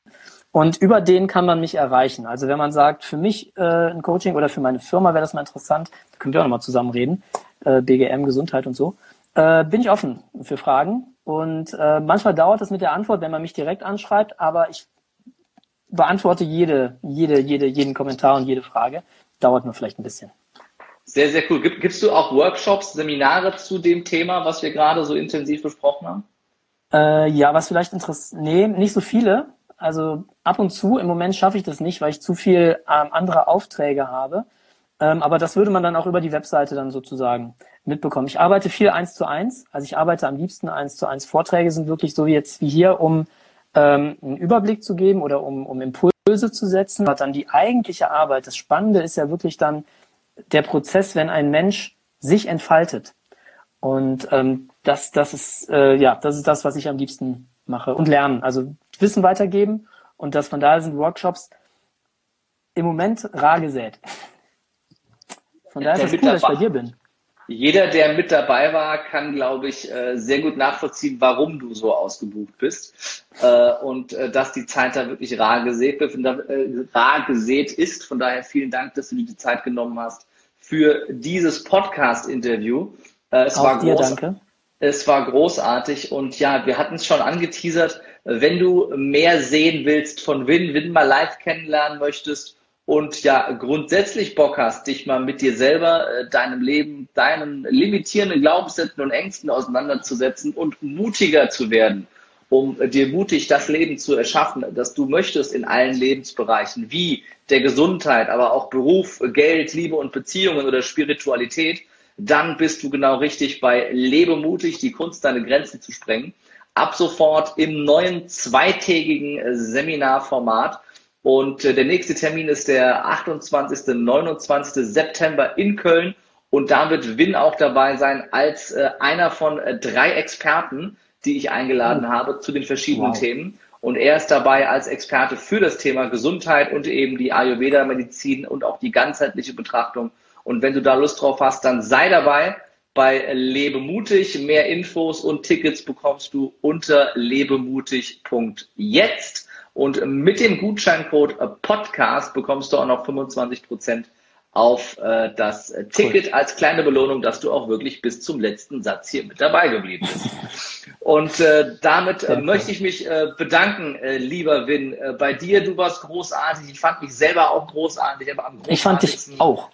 Und über den kann man mich erreichen. Also wenn man sagt, für mich äh, ein Coaching oder für meine Firma wäre das mal interessant, können wir auch nochmal zusammen reden, äh, BGM, Gesundheit und so, äh, bin ich offen für Fragen. Und äh, manchmal dauert es mit der Antwort, wenn man mich direkt anschreibt, aber ich beantworte jede, jede, jede, jeden Kommentar und jede Frage. Dauert nur vielleicht ein bisschen. Sehr, sehr cool. Gib, gibst du auch Workshops, Seminare zu dem Thema, was wir gerade so intensiv besprochen haben? Äh, ja, was vielleicht interessiert, nee, nicht so viele. Also ab und zu, im Moment schaffe ich das nicht, weil ich zu viel ähm, andere Aufträge habe. Ähm, aber das würde man dann auch über die Webseite dann sozusagen mitbekommen. Ich arbeite viel eins zu eins. Also ich arbeite am liebsten eins zu eins. Vorträge sind wirklich so wie jetzt wie hier, um ähm, einen Überblick zu geben oder um, um Impulse zu setzen. Aber dann die eigentliche Arbeit. Das Spannende ist ja wirklich dann, der Prozess, wenn ein Mensch sich entfaltet. Und ähm, das, das ist äh, ja, das ist das, was ich am liebsten mache und lernen. Also Wissen weitergeben und das von daher sind Workshops im Moment rar gesät. Von daher ist es cool, dass ich bei dir bin. Jeder, der mit dabei war, kann, glaube ich, äh, sehr gut nachvollziehen, warum du so ausgebucht bist äh, und äh, dass die Zeit da wirklich rar gesät, rar gesät ist. Von daher vielen Dank, dass du dir die Zeit genommen hast für dieses Podcast-Interview. Es Auch war dir, groß, danke. Es war großartig und ja, wir hatten es schon angeteasert. Wenn du mehr sehen willst von Win, Win mal live kennenlernen möchtest, und ja grundsätzlich Bock hast, dich mal mit dir selber, äh, deinem Leben, deinen limitierenden Glaubenssätzen und Ängsten auseinanderzusetzen und mutiger zu werden, um dir mutig das Leben zu erschaffen, das du möchtest in allen Lebensbereichen, wie der Gesundheit, aber auch Beruf, Geld, Liebe und Beziehungen oder Spiritualität, dann bist du genau richtig bei Lebe mutig, die Kunst, deine Grenzen zu sprengen. Ab sofort im neuen zweitägigen Seminarformat und äh, der nächste Termin ist der 28. 29. September in Köln. Und da wird Win auch dabei sein als äh, einer von äh, drei Experten, die ich eingeladen oh. habe zu den verschiedenen wow. Themen. Und er ist dabei als Experte für das Thema Gesundheit und eben die Ayurveda-Medizin und auch die ganzheitliche Betrachtung. Und wenn du da Lust drauf hast, dann sei dabei bei Lebe mutig. Mehr Infos und Tickets bekommst du unter lebemutig.jetzt. Und mit dem Gutscheincode Podcast bekommst du auch noch 25 auf äh, das Ticket cool. als kleine Belohnung, dass du auch wirklich bis zum letzten Satz hier mit dabei geblieben bist. Und äh, damit äh, möchte ich mich äh, bedanken, äh, lieber Win, äh, bei dir. Du warst großartig. Ich fand mich selber auch großartig, aber am Ich fand dich auch.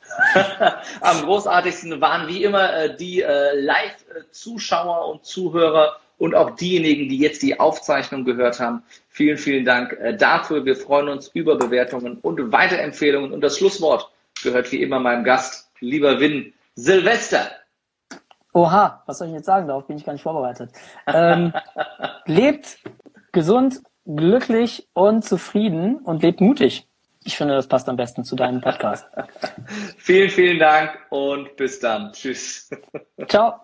am großartigsten waren wie immer äh, die äh, Live-Zuschauer und Zuhörer und auch diejenigen, die jetzt die Aufzeichnung gehört haben. Vielen, vielen Dank äh, dafür. Wir freuen uns über Bewertungen und Weiterempfehlungen. Und das Schlusswort gehört wie immer meinem Gast, lieber Win, Silvester. Oha, was soll ich jetzt sagen? Darauf bin ich gar nicht vorbereitet. Ähm, lebt gesund, glücklich und zufrieden und lebt mutig. Ich finde, das passt am besten zu deinem Podcast. vielen, vielen Dank und bis dann. Tschüss. Ciao.